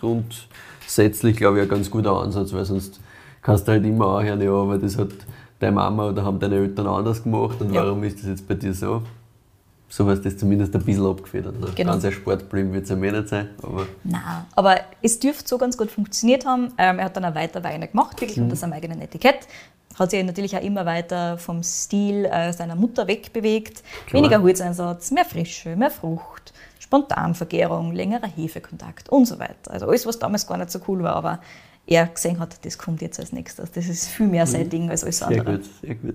Speaker 2: grundsätzlich, glaube ich, ein ganz guter Ansatz, weil sonst kannst du halt immer anhören, ja, aber das hat deine Mama oder haben deine Eltern anders gemacht und
Speaker 3: Ja.
Speaker 2: warum ist das jetzt bei dir so? So du das zumindest ein bisschen abgefedert. Ne?
Speaker 3: Genau.
Speaker 2: Ganz ein Sportblind wird es ja mir nicht sein, aber
Speaker 3: Nein, aber es dürfte so ganz gut funktioniert haben. Ähm, er hat dann auch weiter Weine gemacht, wirklich
Speaker 2: Mhm.
Speaker 3: unter seinem eigenen Etikett. Hat sich natürlich auch immer weiter vom Stil äh, seiner Mutter wegbewegt.
Speaker 2: Klar.
Speaker 3: Weniger Holzeinsatz, mehr Frische, mehr Frucht, Spontanvergärung, längerer Hefekontakt und so weiter. Also alles, was damals gar nicht so cool war, aber er gesehen hat, das kommt jetzt als nächstes. Das ist viel mehr sein Ding als alles
Speaker 2: Mhm. sehr
Speaker 3: andere.
Speaker 2: gut, sehr gut.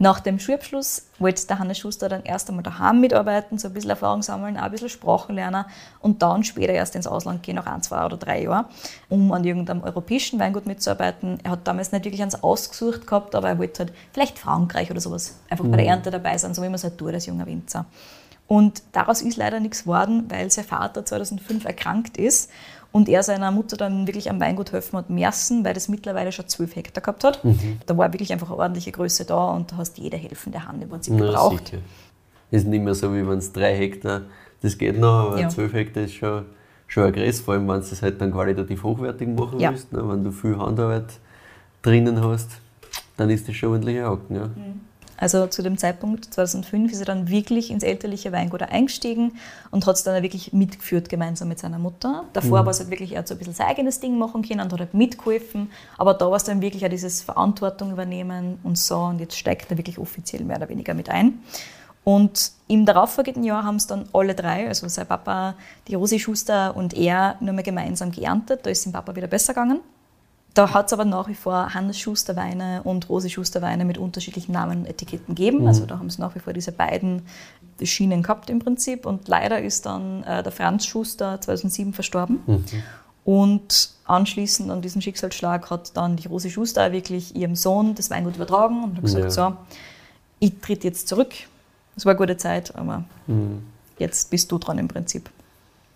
Speaker 3: Nach dem Schulabschluss wollte der Hannes Schuster dann erst einmal daheim mitarbeiten, so ein bisschen Erfahrung sammeln, auch ein bisschen Sprachen lernen und dann später erst ins Ausland gehen, nach ein, zwei oder drei Jahren, um an irgendeinem europäischen Weingut mitzuarbeiten. Er hat damals nicht wirklich eins ausgesucht gehabt, aber er wollte halt vielleicht Frankreich oder sowas einfach bei der Ernte dabei sein, so wie man es halt tut als junger Winzer. Und daraus ist leider nichts geworden, weil sein Vater 2005 erkrankt ist und er seiner Mutter dann wirklich am Weingut helfen hat müssen, weil das mittlerweile schon 12 Hektar gehabt hat. Da war wirklich einfach eine ordentliche Größe da und da hast jede helfende Hand im Prinzip gebraucht.
Speaker 2: sicher. Ist nicht mehr so, wie wenn es drei Hektar, das geht noch, aber
Speaker 3: Ja.
Speaker 2: zwölf Hektar ist schon, schon ein Gräß, vor allem wenn du es halt dann qualitativ hochwertig machen
Speaker 3: Ja.
Speaker 2: willst. Ne? Wenn du viel Handarbeit drinnen hast, dann ist das schon ordentliche Haken. Ja.
Speaker 3: Also zu dem Zeitpunkt 2005 ist er dann wirklich ins elterliche Weingut eingestiegen und hat es dann wirklich mitgeführt gemeinsam mit seiner Mutter. Davor war es halt wirklich, er hat so ein bisschen sein eigenes Ding machen können und hat halt mitgeholfen, aber da war es dann wirklich auch dieses Verantwortung übernehmen und so und jetzt steigt er wirklich offiziell mehr oder weniger mit ein. Und im darauffolgenden Jahr haben es dann alle drei, also sein Papa, die Rosi Schuster und er, nur mehr gemeinsam geerntet. Da ist dem Papa wieder besser gegangen. Da hat es aber nach wie vor Hannes Schuster Weine und Rose Schuster Weine mit unterschiedlichen Namen und Etiketten gegeben. Also da haben sie nach wie vor diese beiden Schienen gehabt im Prinzip. Und leider ist dann äh, der Franz Schuster 2007 verstorben. Und anschließend an diesen Schicksalsschlag hat dann die Rose Schuster wirklich ihrem Sohn das Weingut übertragen und hat gesagt,
Speaker 2: Ja.
Speaker 3: so, ich tritt jetzt zurück. Es war eine gute Zeit, aber jetzt bist du dran im Prinzip.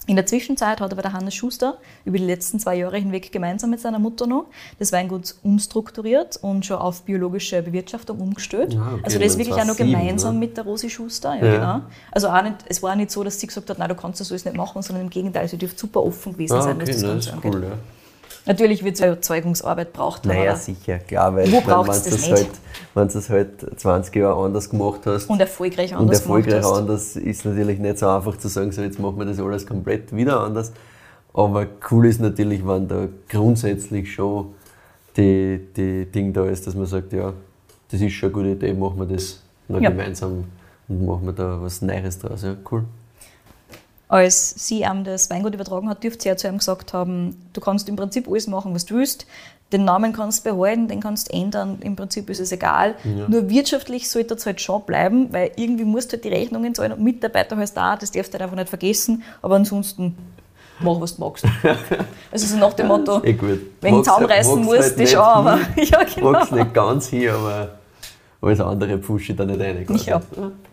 Speaker 3: In der Zwischenzeit hat aber der Hannes Schuster über die letzten zwei Jahre hinweg gemeinsam mit seiner Mutter noch das Weingut umstrukturiert und schon auf biologische Bewirtschaftung umgestellt.
Speaker 2: Ah, okay,
Speaker 3: also das ist wirklich auch noch gemeinsam
Speaker 2: ne?
Speaker 3: mit der Rosi Schuster. Ja,
Speaker 2: Ja.
Speaker 3: Genau. Also auch nicht, es war nicht so, dass sie gesagt hat, nein, du kannst das alles nicht machen, sondern im Gegenteil, sie dürfte super offen gewesen
Speaker 2: Ah,
Speaker 3: sein,
Speaker 2: okay,
Speaker 3: was das Ganze
Speaker 2: ist
Speaker 3: angeht.
Speaker 2: cool, ja.
Speaker 3: Natürlich wird es Erzeugungsarbeit braucht.
Speaker 2: Naja,
Speaker 3: aber-
Speaker 2: sicher, klar, weil
Speaker 3: Wo
Speaker 2: wenn du
Speaker 3: das
Speaker 2: es halt, halt 20 Jahre anders gemacht hast
Speaker 3: und erfolgreich
Speaker 2: und
Speaker 3: anders
Speaker 2: erfolgreich
Speaker 3: gemacht hast.
Speaker 2: anders, ist natürlich nicht so einfach zu sagen, so jetzt machen wir das alles komplett wieder anders. Aber cool ist natürlich, wenn da grundsätzlich schon die, die Ding da ist, dass man sagt, ja, das ist schon eine gute Idee, machen wir das noch
Speaker 3: Ja.
Speaker 2: gemeinsam und machen wir da was Neues draus. Ja, cool.
Speaker 3: Als sie ihm das Weingut übertragen hat, dürfte sie ja zu ihm gesagt haben, du kannst im Prinzip alles machen, was du willst. Den Namen kannst du behalten, den kannst du ändern, im Prinzip ist es egal. Nur wirtschaftlich sollte es halt schon bleiben, weil irgendwie musst du halt die Rechnungen zahlen und Mitarbeiter du auch, das darfst du halt einfach nicht vergessen. Aber ansonsten, mach was du magst. Also so nach dem Motto,
Speaker 2: Eh
Speaker 3: wenn ich
Speaker 2: Magst-
Speaker 3: zusammenreißen
Speaker 2: magst
Speaker 3: musst,
Speaker 2: halt nicht
Speaker 3: schon, aber ja genau.
Speaker 2: Magst nicht ganz hier, aber alles andere pfusche ich da nicht rein. quasi.
Speaker 3: Ja.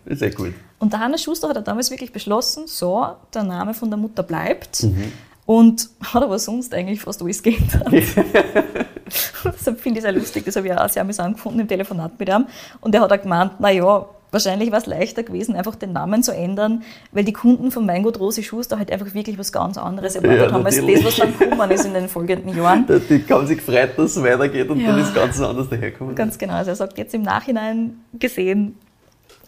Speaker 2: Ist eh gut.
Speaker 3: Und der Hannes Schuster hat er damals wirklich beschlossen, so, der Name von der Mutter bleibt.
Speaker 2: Mhm.
Speaker 3: Und hat aber sonst eigentlich fast alles geändert. Deshalb finde ich sehr lustig, das habe ich auch sehr amüsant gefunden im Telefonat mit ihm. Und er hat auch gemeint, naja, wahrscheinlich war es leichter gewesen, einfach den Namen zu ändern, weil die Kunden von Weingut Rosi Schuster halt einfach wirklich was ganz anderes erwartet
Speaker 2: Ja,
Speaker 3: haben, als das, was dann gekommen ist in den folgenden Jahren.
Speaker 2: Die haben sich gefreut, dass es weitergeht und
Speaker 3: Ja.
Speaker 2: dann ist ganz anders daherkommen.
Speaker 3: Ganz genau. Also er sagt jetzt im Nachhinein gesehen,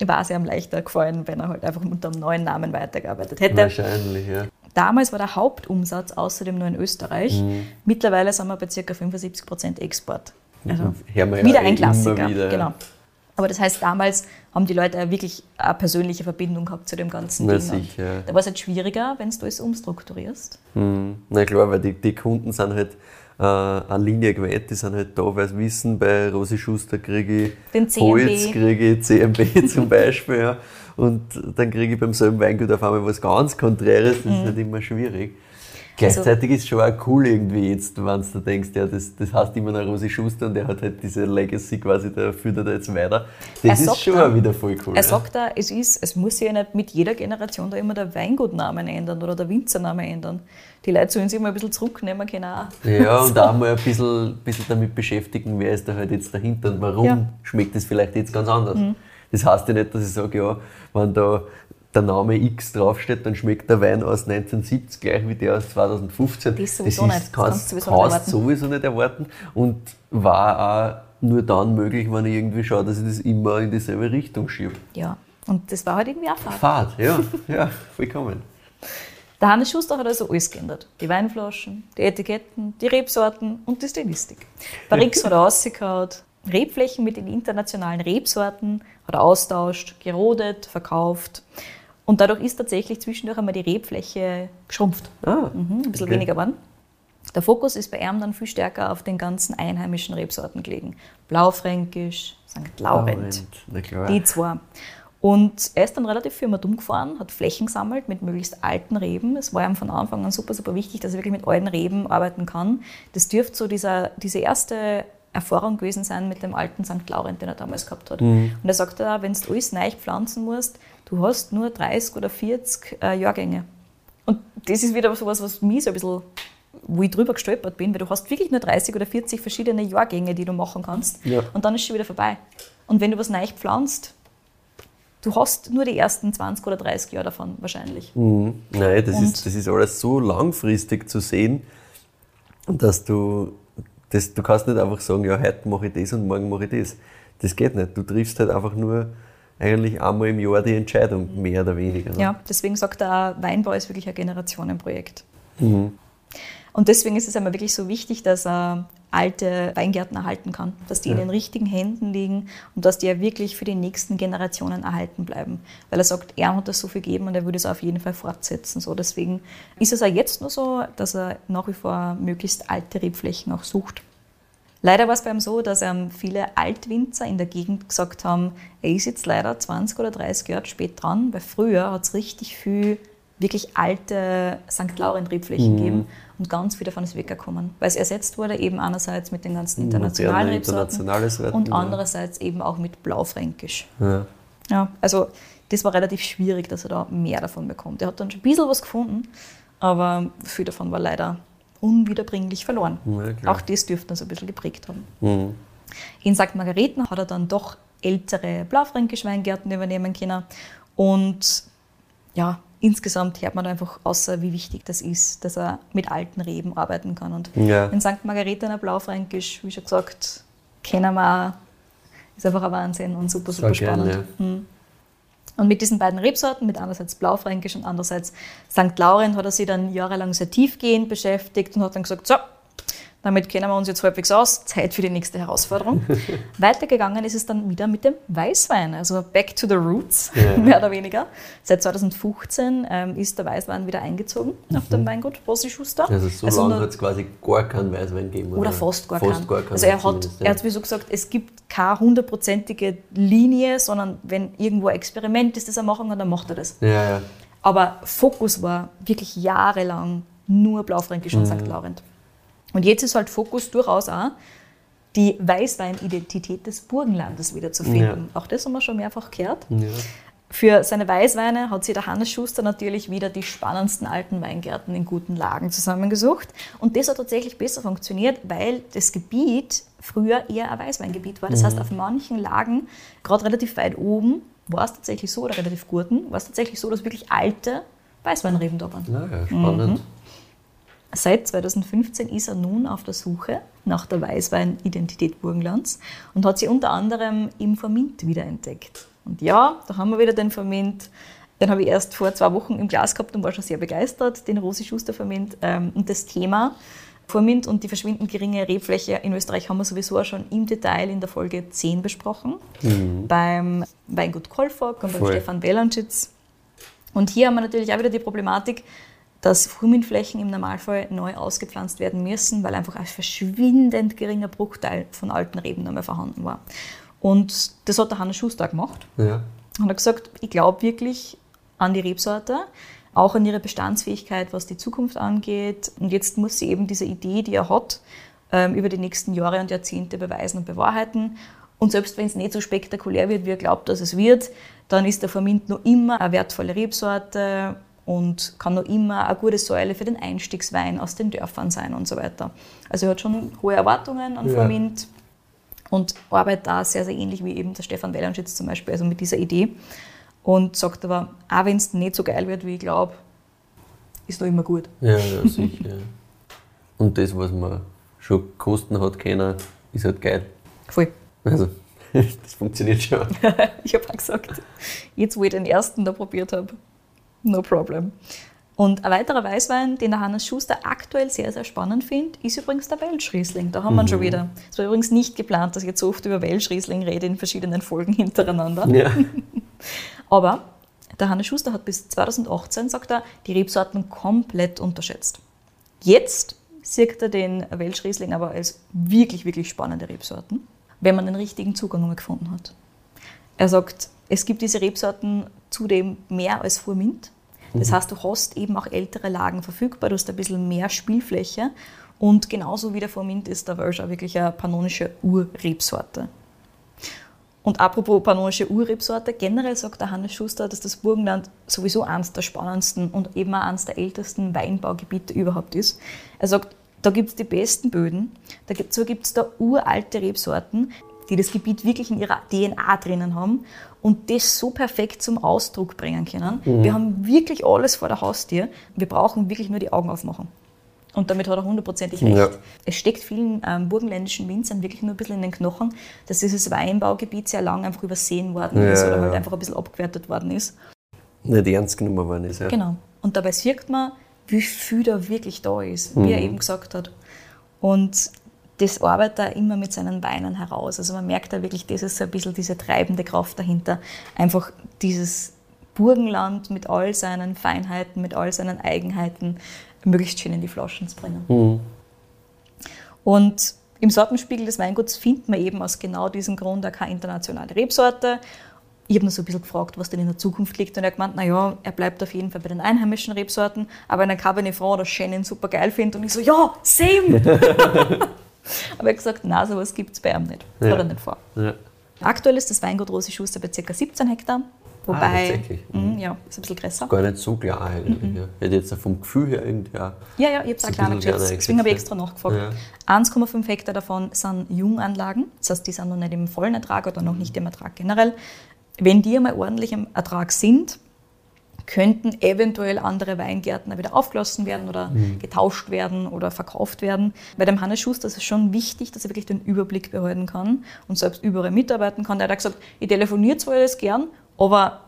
Speaker 3: war es ihm leichter gefallen, wenn er halt einfach unter einem neuen Namen weitergearbeitet hätte.
Speaker 2: Wahrscheinlich, ja.
Speaker 3: Damals war der Hauptumsatz außerdem nur in Österreich.
Speaker 2: Mhm. Mittlerweile
Speaker 3: sind wir bei ca. 75% Export. Also
Speaker 2: ja
Speaker 3: wieder
Speaker 2: eh
Speaker 3: ein Klassiker.
Speaker 2: wieder.
Speaker 3: Genau. Aber das heißt, damals haben die Leute wirklich eine persönliche Verbindung gehabt zu dem ganzen
Speaker 2: Na
Speaker 3: Ding.
Speaker 2: Sicher.
Speaker 3: Da war es halt schwieriger, wenn du alles umstrukturierst.
Speaker 2: Hm. Na klar, weil die, die Kunden sind halt äh, eine Linie gewählt, die sind halt da, weil sie wissen, bei Rosi Schuster kriege ich
Speaker 3: Den CMB.
Speaker 2: Holz, kriege ich CMB zum Beispiel. Ja. Und dann kriege ich beim selben Weingut auf einmal was ganz Konträres, das
Speaker 3: Mhm.
Speaker 2: ist halt immer schwierig.
Speaker 3: Also
Speaker 2: Gleichzeitig ist es schon auch cool irgendwie jetzt, wenn du denkst, ja, das, das heißt immer noch Rosi Schuster und der hat halt diese Legacy quasi, der führt er da jetzt weiter.
Speaker 3: Er
Speaker 2: Das ist schon auch wieder voll cool.
Speaker 3: Er
Speaker 2: ja.
Speaker 3: sagt da, es ist, es muss sich ja nicht mit jeder Generation da immer der Weingutnamen ändern oder der Winzername ändern. Die Leute sollen sich immer ein bisschen zurücknehmen können. auch.
Speaker 2: Ja, und auch mal ein bisschen, bisschen damit beschäftigen, wer ist da halt jetzt dahinter und warum
Speaker 3: Ja. Mhm.
Speaker 2: schmeckt das vielleicht jetzt ganz anders. Das heißt ja nicht, dass ich sage, ja, wenn da der Name X draufsteht, dann schmeckt der Wein aus 1970 gleich wie der aus 2015.
Speaker 3: Das sowieso nicht. Das
Speaker 2: kannst,
Speaker 3: du sowieso nicht
Speaker 2: kannst sowieso nicht erwarten und war auch nur dann möglich, wenn ich irgendwie schaue, dass ich das immer in dieselbe Richtung schiebe.
Speaker 3: Ja, und das war halt irgendwie auch Fahrt.
Speaker 2: Fahrt, ja, ja, vollkommen.
Speaker 3: Der Hannes Schuster hat also alles geändert. Die Weinflaschen, die Etiketten, die Rebsorten und die Stilistik. Barrix hat er rausgehauen, Rebflächen mit den internationalen Rebsorten hat er austauscht, gerodet, verkauft. Und dadurch ist tatsächlich zwischendurch einmal die Rebfläche geschrumpft.
Speaker 2: Ah,
Speaker 3: Mhm, ein bisschen
Speaker 2: okay.
Speaker 3: weniger geworden. Der Fokus ist bei ihm dann viel stärker auf den ganzen einheimischen Rebsorten gelegen. Blaufränkisch, St. Laurent. Die zwei. Und er ist dann relativ viel dumm gefahren, hat Flächen gesammelt mit möglichst alten Reben. Es war ihm von Anfang an super, super wichtig, dass er wirklich mit alten Reben arbeiten kann. Das dürfte so dieser, diese erste Erfahrung gewesen sein mit dem alten St. Laurent, den er damals gehabt hat. Und er sagt da, wenn du alles neu pflanzen musst, du hast nur 30 oder 40 äh, Jahrgänge. Und das ist wieder so was, was mich so ein bisschen, wo ich drüber gestolpert bin, weil du hast wirklich nur 30 oder 40 verschiedene Jahrgänge, die du machen kannst.
Speaker 2: Ja.
Speaker 3: Und dann ist schon wieder vorbei. Und wenn du was neu pflanzt, du hast nur die ersten 20 oder 30 Jahre davon wahrscheinlich.
Speaker 2: Mhm. Nein, das
Speaker 3: Und-
Speaker 2: ist, das ist alles so langfristig zu sehen, dass du, das, du kannst nicht einfach sagen, ja, heute mache ich das und morgen mache ich das. Das geht nicht. Du triffst halt einfach nur eigentlich einmal im Jahr die Entscheidung, mehr oder weniger. ne?
Speaker 3: Ja, deswegen sagt er, auch, Weinbau ist wirklich ein Generationenprojekt.
Speaker 2: Mhm.
Speaker 3: Und deswegen ist es einmal wirklich so wichtig, dass er alte Weingärten erhalten kann, dass die in
Speaker 2: Ja.
Speaker 3: den richtigen Händen liegen und dass die ja wirklich für die nächsten Generationen erhalten bleiben. Weil er sagt, er hat das so viel gegeben und er würde es auf jeden Fall fortsetzen. So, deswegen ist es auch jetzt nur so, dass er nach wie vor möglichst alte Rebflächen auch sucht. Leider war es bei ihm so, dass ähm, viele Altwinzer in der Gegend gesagt haben, er ist jetzt leider 20 oder 30 Jahre spät dran, weil früher hat es richtig viel wirklich alte St. Laurent-Rebflächen mhm. gegeben und ganz viel davon ist weggekommen, weil es ersetzt wurde eben einerseits mit den ganzen internationalen Rebsorten und ja. andererseits eben auch mit Blaufränkisch. Ja. ja, also das war relativ schwierig, dass er da mehr davon bekommt. Er hat dann schon ein bisschen was gefunden, aber viel davon war leider unwiederbringlich verloren. Ja, auch das dürfte uns ein bisschen geprägt haben. Mhm. In St. Margareten hat er dann doch ältere Blaufränkisch Weingärten übernehmen können und ja, insgesamt hört man einfach außer, wie wichtig das ist, dass er mit alten Reben arbeiten kann. Und ja. in St. Margareta Blaufränkisch, wie schon gesagt, kennen wir, ist einfach ein Wahnsinn und super, super Sehr spannend. Gern, ja. Mhm. Und mit diesen beiden Rebsorten, mit einerseits Blaufränkisch und andererseits St. Laurent, hat er sich dann jahrelang sehr tiefgehend beschäftigt und hat dann gesagt, so, damit kennen wir uns jetzt halbwegs aus. Zeit für die nächste Herausforderung. Weitergegangen ist es dann wieder mit dem Weißwein, also back to the roots, ja. mehr oder weniger. Seit 2015 ähm, ist der Weißwein wieder eingezogen mhm. auf dem Weingut Rosi Schuster.
Speaker 2: Also so also lange hat es quasi gar keinen Weißwein gegeben?
Speaker 3: Oder, oder fast, gar, fast keinen. gar keinen. Also er hat, er hat wie so gesagt, es gibt keine hundertprozentige Linie, sondern wenn irgendwo ein Experiment ist, das er machen kann, dann macht er das.
Speaker 2: Ja, ja.
Speaker 3: Aber Fokus war wirklich jahrelang nur Blaufränkisch und mhm. St. Laurent. Und jetzt ist halt Fokus durchaus auch, die Weißweinidentität des Burgenlandes wiederzufinden. Ja. Auch das haben wir schon mehrfach gehört. Ja. Für seine Weißweine hat sich der Hannes Schuster natürlich wieder die spannendsten alten Weingärten in guten Lagen zusammengesucht. Und das hat tatsächlich besser funktioniert, weil das Gebiet früher eher ein Weißweingebiet war. Das mhm. heißt, auf manchen Lagen, gerade relativ weit oben, war es tatsächlich so, oder relativ guten, war es tatsächlich so, dass wirklich alte Weißweinreben da waren.
Speaker 2: Ja, ja spannend. Mhm.
Speaker 3: Seit 2015 ist er nun auf der Suche nach der Weißwein-Identität Burgenlands und hat sie unter anderem im Vermint wiederentdeckt. Und ja, da haben wir wieder den Vermint. Den habe ich erst vor zwei Wochen im Glas gehabt und war schon sehr begeistert, den Rosi Schuster Vermint. Ähm, und das Thema Vormint und die verschwindend geringe Rebfläche in Österreich haben wir sowieso auch schon im Detail in der Folge 10 besprochen. Mhm. Beim Weingut Kolfog und beim Voll. Stefan Welanschitz. Und hier haben wir natürlich auch wieder die Problematik, dass Fruminflächen im Normalfall neu ausgepflanzt werden müssen, weil einfach ein verschwindend geringer Bruchteil von alten Reben noch mehr vorhanden war. Und das hat der Hannes Schuster gemacht.
Speaker 2: Ja.
Speaker 3: Und hat gesagt, ich glaube wirklich an die Rebsorte, auch an ihre Bestandsfähigkeit, was die Zukunft angeht. Und jetzt muss sie eben diese Idee, die er hat, ähm, über die nächsten Jahre und Jahrzehnte beweisen und bewahrheiten. Und selbst wenn es nicht so spektakulär wird, wie er glaubt, dass es wird, dann ist der Vermint noch immer eine wertvolle Rebsorte und kann noch immer eine gute Säule für den Einstiegswein aus den Dörfern sein und so weiter. Also er hat schon hohe Erwartungen an ja. und arbeitet da sehr, sehr ähnlich wie eben der Stefan Wellenschitz zum Beispiel, also mit dieser Idee. Und sagt aber, auch wenn es nicht so geil wird, wie ich glaube, ist noch immer gut.
Speaker 2: Ja, ja sicher. und das, was man schon kosten hat können, ist halt geil.
Speaker 3: Voll.
Speaker 2: Also, das funktioniert schon.
Speaker 3: ich habe auch gesagt, jetzt wo ich den ersten da probiert habe, No problem. Und ein weiterer Weißwein, den der Hannes Schuster aktuell sehr, sehr spannend findet, ist übrigens der Welschriesling. Da haben wir ihn schon mhm. wieder. Es war übrigens nicht geplant, dass ich jetzt so oft über Welschriesling rede in verschiedenen Folgen hintereinander.
Speaker 2: Ja.
Speaker 3: Aber der Hannes Schuster hat bis 2018, sagt er, die Rebsorten komplett unterschätzt. Jetzt sieht er den Welschriesling aber als wirklich, wirklich spannende Rebsorten, wenn man den richtigen Zugang gefunden hat. Er sagt, es gibt diese Rebsorten zudem mehr als Furmint. Das mhm. heißt, du hast eben auch ältere Lagen verfügbar, du hast ein bisschen mehr Spielfläche. Und genauso wie der Furmint ist der Welsch auch wirklich eine pannonische Urrebsorte. Und apropos pannonische Urrebsorte, generell sagt der Hannes Schuster, dass das Burgenland sowieso eines der spannendsten und eben auch eines der ältesten Weinbaugebiete überhaupt ist. Er sagt, da gibt es die besten Böden, dazu gibt es da uralte Rebsorten, die das Gebiet wirklich in ihrer DNA drinnen haben und das so perfekt zum Ausdruck bringen können. Mhm. Wir haben wirklich alles vor der Haustür. Wir brauchen wirklich nur die Augen aufmachen. Und damit hat er hundertprozentig recht. Ja. Es steckt vielen ähm, burgenländischen Winzern wirklich nur ein bisschen in den Knochen, dass dieses Weinbaugebiet sehr lange einfach übersehen worden ja, ist oder halt einfach ein bisschen abgewertet worden ist.
Speaker 2: Nicht ernst genommen worden ist, ja.
Speaker 3: Genau. Und dabei sieht man, wie viel da wirklich da ist, mhm. wie er eben gesagt hat. Und das arbeitet er immer mit seinen Weinen heraus. Also man merkt da wirklich, das ist so ein bisschen diese treibende Kraft dahinter. Einfach dieses Burgenland mit all seinen Feinheiten, mit all seinen Eigenheiten möglichst schön in die Flaschen zu bringen. Mhm. Und Im Sortenspiegel des Weinguts findet man eben aus genau diesem Grund auch keine internationale Rebsorte. Ich habe ihn so ein bisschen gefragt, was denn in der Zukunft liegt. Und er hat gemeint, naja, er bleibt auf jeden Fall bei den einheimischen Rebsorten, aber in einem Cabernet Franc oder Chenin super geil findet. Und ich so, ja, same! aber er hat gesagt, nein, sowas gibt es bei ihm nicht.
Speaker 2: Ja.
Speaker 3: Hat er nicht vor.
Speaker 2: Ja.
Speaker 3: Aktuell ist das Weingut Rosi Schuster bei ca. 17 Hektar. Wobei,
Speaker 2: tatsächlich.
Speaker 3: Mhm, ja, ist ein bisschen größer.
Speaker 2: Gar nicht so klar eigentlich. Ja. Hätte jetzt vom Gefühl her irgendwie auch.
Speaker 3: Ja, ja, ich habe es auch
Speaker 2: ein
Speaker 3: kleiner geschätzt. Deswegen habe ich extra nachgefragt. 1,5 Hektar davon sind Junganlagen. Das heißt, die sind noch nicht im vollen Ertrag oder noch nicht im Ertrag generell. Wenn die einmal ordentlich im Ertrag sind, könnten eventuell andere Weingärten auch wieder aufgelassen werden oder
Speaker 2: Mhm.
Speaker 3: getauscht werden oder verkauft werden. Bei dem Hannes Schuster ist es schon wichtig, dass er wirklich den Überblick behalten kann und selbst überall mitarbeiten kann. Er hat gesagt, ich telefoniere zwar alles gern, aber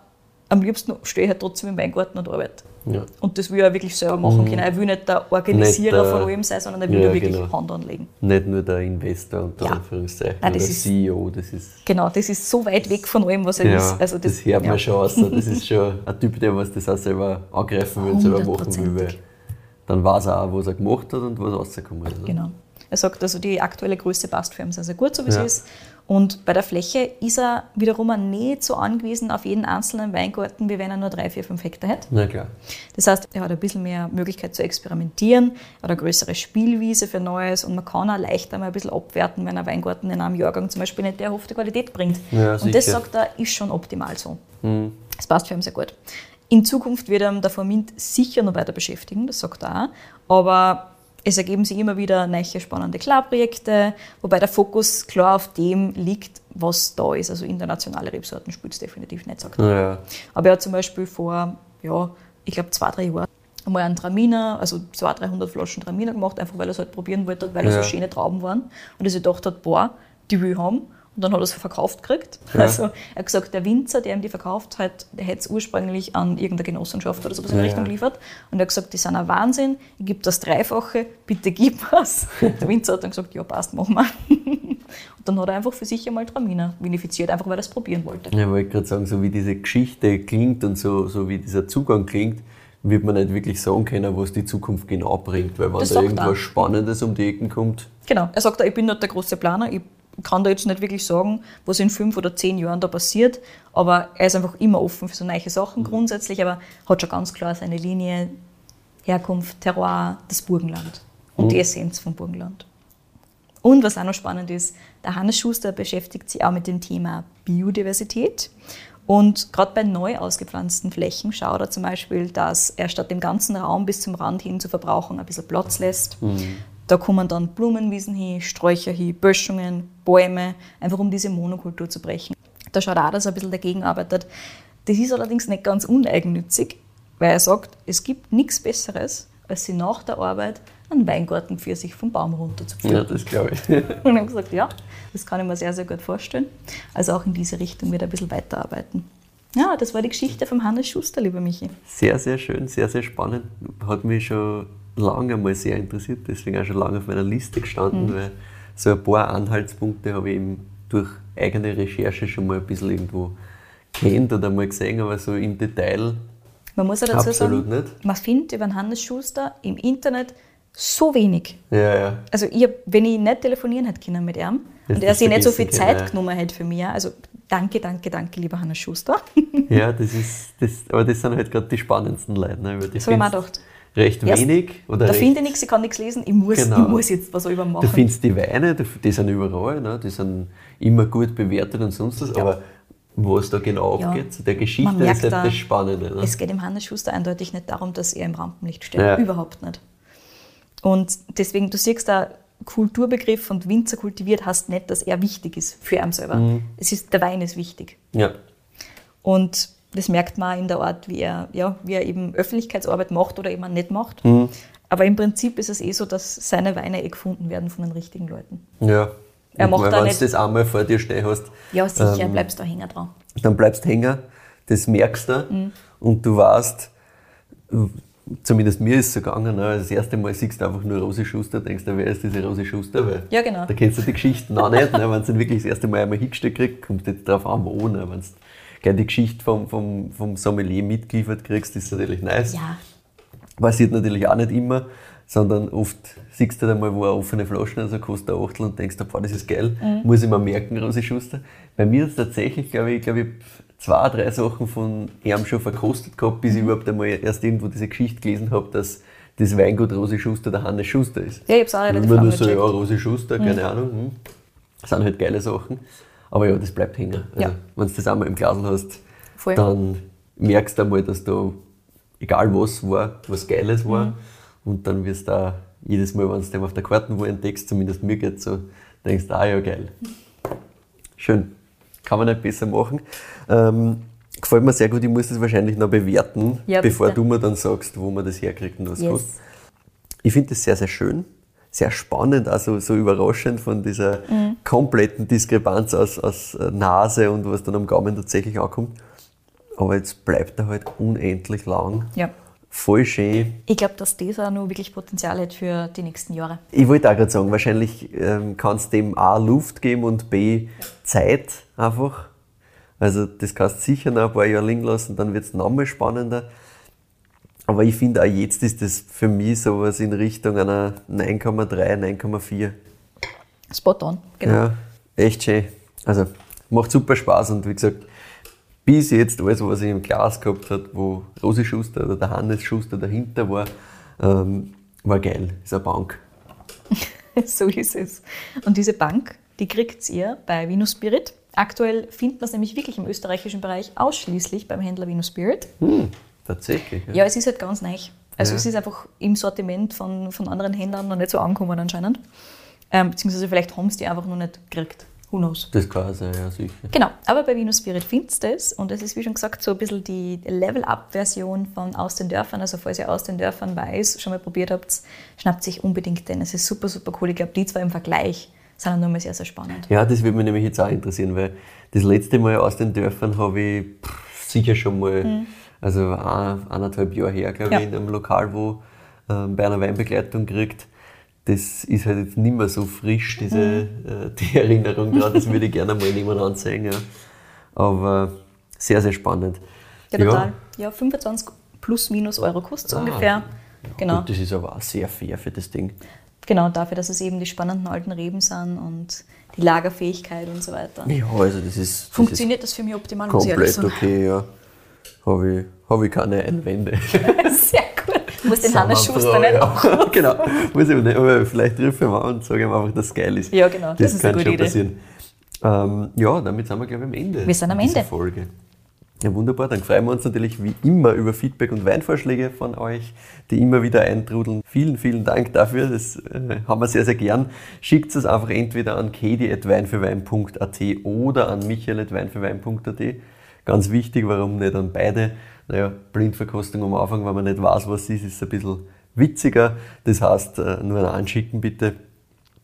Speaker 3: am liebsten stehe ich halt trotzdem im Weingarten und arbeite.
Speaker 2: Ja.
Speaker 3: Und das will er wirklich selber machen können. Er will nicht der Organisierer
Speaker 2: Nicht der-
Speaker 3: von allem sein, sondern er will
Speaker 2: Ja,
Speaker 3: da wirklich
Speaker 2: genau.
Speaker 3: Hand anlegen.
Speaker 2: Nicht nur der Investor unter
Speaker 3: Ja.
Speaker 2: Anführungszeichen
Speaker 3: Nein,
Speaker 2: oder
Speaker 3: das
Speaker 2: der
Speaker 3: ist-
Speaker 2: CEO, das ist.
Speaker 3: Genau, das ist so weit weg von allem, was er
Speaker 2: Ja,
Speaker 3: ist. Also
Speaker 2: das, hört man schon aus. Das ist schon ein Typ, der was das auch selber angreifen will selber machen will. Weil dann weiß er auch, was er gemacht hat und was rausgekommen ist.
Speaker 3: Genau. Er sagt, also die aktuelle Größe passt für ihn sehr, sehr gut, so wie sie ist. Und bei der Fläche ist er wiederum nicht so angewiesen auf jeden einzelnen Weingarten, wie wenn er nur drei, vier, fünf Hektar hätte.
Speaker 2: Na klar.
Speaker 3: Das heißt, er hat ein bisschen mehr Möglichkeit zu experimentieren, er hat eine größere Spielwiese für Neues und man kann auch leichter mal ein bisschen abwerten, wenn ein Weingarten in einem Jahrgang zum Beispiel nicht die erhoffte Qualität bringt.
Speaker 2: Ja,
Speaker 3: und das sagt er, ist schon optimal so. Das passt für ihn sehr gut. In Zukunft wird er der Formint sicher noch weiter beschäftigen, das sagt er auch. Aber es ergeben sich immer wieder neue spannende Klarprojekte, wobei der Fokus klar auf dem liegt, was da ist. Also internationale Rebsorten spielt es definitiv nicht, sagt er.
Speaker 2: Ja.
Speaker 3: Aber er hat zum Beispiel vor, ja, ich glaube zwei, drei Jahren einmal einen Traminer, also 200, 300 Flaschen Traminer gemacht, einfach weil er es halt probieren wollte, weil es
Speaker 2: Ja.
Speaker 3: so schöne Trauben waren. Und er sich gedacht hat, boah, die will ich haben. Und dann hat er es verkauft gekriegt. Also er hat gesagt, der Winzer, der ihm die verkauft hat, der hätte es ursprünglich an irgendeine Genossenschaft oder sowas in
Speaker 2: Ja,
Speaker 3: der Richtung
Speaker 2: ja.
Speaker 3: geliefert. Und er hat gesagt, die sind ein Wahnsinn, ich gebe das Dreifache, bitte gib was. Der Winzer hat dann gesagt, ja passt, machen wir. Und dann hat er einfach für sich einmal Traminer vinifiziert, einfach weil er es probieren wollte.
Speaker 2: Ich wollte gerade sagen, so wie diese Geschichte klingt und so, so wie dieser Zugang klingt, wird man nicht wirklich sagen können, was die Zukunft genau bringt. Weil wenn
Speaker 3: Das
Speaker 2: da irgendwas
Speaker 3: er.
Speaker 2: Spannendes um die Ecken kommt,
Speaker 3: Genau. Er sagt, ich bin nicht der große Planer, ich kann da jetzt nicht wirklich sagen, was in fünf oder zehn Jahren da passiert, aber er ist einfach immer offen für so neue Sachen grundsätzlich, aber hat schon ganz klar seine Linie, Herkunft, Terroir, das Burgenland und die Essenz vom Burgenland. Und was auch noch spannend ist, der Hannes Schuster beschäftigt sich auch mit dem Thema Biodiversität. Und gerade bei neu ausgepflanzten Flächen schaut er zum Beispiel, dass er statt dem ganzen Raum bis zum Rand hin zur Verbrauchung ein bisschen Platz lässt. Da kommen dann Blumenwiesen hin, Sträucher hin, Böschungen, Bäume, einfach um diese Monokultur zu brechen. Da schaut er auch, dass er ein bisschen dagegen arbeitet. Das ist allerdings nicht ganz uneigennützig, weil er sagt, es gibt nichts Besseres, als sie nach der Arbeit einen Weingarten für sich vom Baum runter zu pflücken.
Speaker 2: ja, das glaube ich.
Speaker 3: Und ich habe gesagt, ja, das kann ich mir sehr, sehr gut vorstellen. Also auch in diese Richtung wird er ein bisschen weiterarbeiten. Ja, das war die Geschichte vom Hannes Schuster, lieber Michi.
Speaker 2: Sehr, sehr schön, sehr, sehr spannend. Hat mich schon lange mal sehr interessiert, deswegen auch schon lange auf meiner Liste gestanden,
Speaker 3: Mhm.
Speaker 2: weil so ein paar Anhaltspunkte habe ich eben durch eigene Recherche schon mal ein bisschen irgendwo kennt oder mal gesehen, aber so im Detail
Speaker 3: Man muss ja dazu sagen,
Speaker 2: nicht.
Speaker 3: man findet über den Hannes Schuster im Internet so wenig.
Speaker 2: Ja, ja.
Speaker 3: Also ich wenn ich nicht telefonieren hätte können mit ihm
Speaker 2: Das
Speaker 3: und er sich nicht so viel Zeit
Speaker 2: ja.
Speaker 3: genommen hat für mich, also danke, danke, danke, lieber Hannes Schuster.
Speaker 2: Ja, das ist, das, aber das sind halt gerade die spannendsten Leute. Ne? Weil die
Speaker 3: So hab ich mir gedacht.
Speaker 2: Recht
Speaker 3: Erst-
Speaker 2: wenig. Oder
Speaker 3: da finde ich nichts, ich kann nichts lesen, ich muss,
Speaker 2: Genau.
Speaker 3: ich muss jetzt was über machen.
Speaker 2: findest die Weine, die sind überall, ne? die sind immer gut bewertet und sonst was, aber was da genau
Speaker 3: Ja.
Speaker 2: abgeht, der Geschichte, ist halt
Speaker 3: da,
Speaker 2: das Spannende. Ne?
Speaker 3: Es geht im Hannes Schuster eindeutig nicht darum, dass er im Rampenlicht steht.
Speaker 2: Ja.
Speaker 3: Überhaupt nicht. Und deswegen, du siehst da, Kulturbegriff und Winzer kultiviert heißt nicht, dass er wichtig ist für ihn selber.
Speaker 2: Mhm.
Speaker 3: Es ist, der Wein ist wichtig.
Speaker 2: Ja.
Speaker 3: Und das merkt man in der Art, wie er, ja, wie er eben Öffentlichkeitsarbeit macht oder eben nicht macht.
Speaker 2: Mhm.
Speaker 3: Aber im Prinzip ist es eh so, dass seine Weine eh gefunden werden von den richtigen Leuten.
Speaker 2: ja.
Speaker 3: Er macht da
Speaker 2: Wenn
Speaker 3: nicht-
Speaker 2: du das einmal vor dir stehen hast,
Speaker 3: Ja, sicher,
Speaker 2: Ähm,
Speaker 3: bleibst du hängen dran.
Speaker 2: dann bleibst du hängen, das merkst du
Speaker 3: Mhm.
Speaker 2: und du weißt, zumindest mir ist es so gegangen, ne, das erste Mal siehst du einfach nur Rosi Schuster, denkst du, wer ist diese Rosi Schuster? Weil
Speaker 3: Ja, genau.
Speaker 2: Da kennst du die Geschichten auch nicht, ne, wenn du dann wirklich das erste Mal einmal hingestellt kriegst, kommt jetzt drauf an, wo, ne, wenn du gleich die Geschichte vom, vom, vom Sommelier mitgeliefert kriegst, ist natürlich nice.
Speaker 3: Ja,
Speaker 2: Passiert natürlich auch nicht immer. sondern oft siehst du da mal, wo eine offene Flasche also kostet ein Achtel und denkst, boah, das ist geil, muss ich mir merken, Rosi Schuster. Bei mir ist tatsächlich, glaube ich, glaube ich, zwei, drei Sachen von ihm schon verkostet gehabt, bis ich überhaupt einmal erst irgendwo diese Geschichte gelesen habe, dass das Weingut Rosi Schuster der Hannes Schuster ist.
Speaker 3: Ja, ich hab's auch relativ
Speaker 2: Immer nur so, ja. Rosi Schuster, keine Ahnung. Hm. Das sind halt geile Sachen. Aber ja, das bleibt hängen. Also,
Speaker 3: Ja.
Speaker 2: Wenn du das einmal im Glas hast,
Speaker 3: Voll.
Speaker 2: dann merkst du einmal, dass da, egal was war, was Geiles war.
Speaker 3: Mhm.
Speaker 2: Und dann wirst du auch jedes Mal, wenn du den auf der Karte wo entdeckst, zumindest mir geht so, denkst du, ah ja, geil. Schön. Kann man nicht besser machen. Ähm, gefällt mir sehr gut, ich muss das wahrscheinlich noch bewerten,
Speaker 3: Ja,
Speaker 2: bevor du mir dann sagst, wo man das herkriegt und was
Speaker 3: Yes.
Speaker 2: kostet. Ich finde das sehr, sehr schön, sehr spannend, also so überraschend von dieser
Speaker 3: Mhm.
Speaker 2: kompletten Diskrepanz aus, aus äh, Nase und was dann am Gaumen tatsächlich ankommt. Aber jetzt bleibt er halt unendlich lang.
Speaker 3: Ja.
Speaker 2: Voll schön.
Speaker 3: Ich glaube, dass das auch noch wirklich Potenzial hat für die nächsten Jahre.
Speaker 2: Ich wollte auch gerade sagen, wahrscheinlich ähm, kann es dem A Luft geben und B Zeit einfach. Also das kannst du sicher noch ein paar Jahre liegen lassen, dann wird es nochmal spannender. Aber ich finde auch jetzt ist das für mich sowas in Richtung einer 9,3, 9,4.
Speaker 3: Spot on, genau.
Speaker 2: Ja, echt schön. Also macht super Spaß und wie gesagt, bis jetzt alles, was ich im Glas gehabt hat, wo Rosi Schuster oder der Hannes Schuster dahinter war, ähm, war geil. Ist eine Bank.
Speaker 3: so ist es. Und diese Bank, die kriegt ihr bei Vino Spirit. Aktuell findet man es nämlich wirklich im österreichischen Bereich ausschließlich beim Händler Vino Spirit.
Speaker 2: Hm, tatsächlich.
Speaker 3: Ja, es ist halt ganz neu. Also
Speaker 2: Ja.
Speaker 3: es ist einfach im Sortiment von, von anderen Händlern noch nicht so angekommen anscheinend. Ähm, beziehungsweise vielleicht haben sie die einfach noch nicht gekriegt. Who knows?
Speaker 2: Das kann sein, ja, sicher.
Speaker 3: Genau, aber bei Vino Spirit findest du das und es ist wie schon gesagt so ein bisschen die Level-Up-Version von Aus den Dörfern. Also falls ihr Aus den Dörfern weiß, schon mal probiert habt, schnappt sich unbedingt den. Es ist super, super cool. Ich glaube, die zwei im Vergleich sind nur mal sehr, sehr spannend.
Speaker 2: Ja, das würde mich nämlich jetzt auch interessieren, weil das letzte Mal aus den Dörfern habe ich pff, sicher schon mal, also ein, eineinhalb Jahre her, glaube
Speaker 3: Mhm. Ja.
Speaker 2: ich, in einem Lokal, wo ähm, bei einer Weinbegleitung kriegt. Das ist halt jetzt nicht mehr so frisch, diese,
Speaker 3: Mhm.
Speaker 2: äh, die Erinnerung dran. Das würde ich gerne mal nebenan sehen. Ja. Aber sehr, sehr spannend.
Speaker 3: Ja, total. Ja, 25 plus minus Euro kostet es
Speaker 2: Ah,
Speaker 3: ungefähr. Genau.
Speaker 2: Gut, das ist aber auch sehr fair für das Ding.
Speaker 3: genau, dafür, dass es eben die spannenden alten Reben sind und die Lagerfähigkeit und so weiter.
Speaker 2: Ja, also das ist, das
Speaker 3: Funktioniert das für mich optimal,
Speaker 2: ist
Speaker 3: muss ich
Speaker 2: komplett okay, ja. Habe ich, hab ich keine Einwände.
Speaker 3: Sehr musst den Hannes Schuster nicht auch.
Speaker 2: genau, muss ich aber nicht, aber vielleicht rufe ich mal und sage ihm einfach, dass es geil ist.
Speaker 3: Ja, genau, das
Speaker 2: Das,
Speaker 3: ist
Speaker 2: kann
Speaker 3: eine gute
Speaker 2: schon
Speaker 3: Idee.
Speaker 2: passieren. Ähm, ja, damit sind wir, glaube ich, am Ende
Speaker 3: Wir sind am Ende.
Speaker 2: Folge. Ja, wunderbar. Dann freuen wir uns natürlich wie immer über Feedback und Weinvorschläge von euch, die immer wieder eintrudeln. Vielen, vielen Dank dafür. Das äh, haben wir sehr, sehr gern. Schickt es einfach entweder an kedi.weinfürwein.at oder an michael.weinfürwein.at. Ganz wichtig, warum nicht an beide? Naja, Blindverkostung am Anfang, wenn man nicht weiß, was es ist, ist ein bisschen witziger. Das heißt, äh, nur ein Anschicken bitte.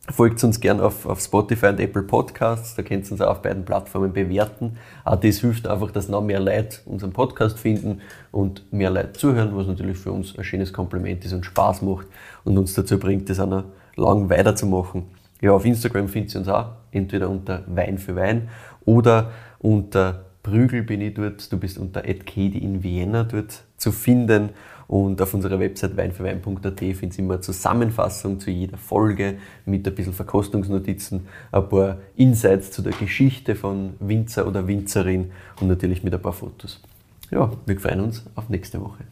Speaker 2: Folgt uns gern auf, auf Spotify und Apple Podcasts, da könnt ihr uns auch auf beiden Plattformen bewerten. Auch das hilft einfach, dass noch mehr Leute unseren Podcast finden und mehr Leute zuhören, was natürlich für uns ein schönes Kompliment ist und Spaß macht und uns dazu bringt, das auch noch lang weiterzumachen. Ja, auf Instagram findet ihr uns auch, entweder unter Wein für Wein oder unter Prügel bin ich dort, du bist unter @kedi in Vienna dort zu finden und auf unserer Website weinfürwein.at findest du immer eine Zusammenfassung zu jeder Folge mit ein bisschen Verkostungsnotizen, ein paar Insights zu der Geschichte von Winzer oder Winzerin und natürlich mit ein paar Fotos. Ja, wir freuen uns auf nächste Woche.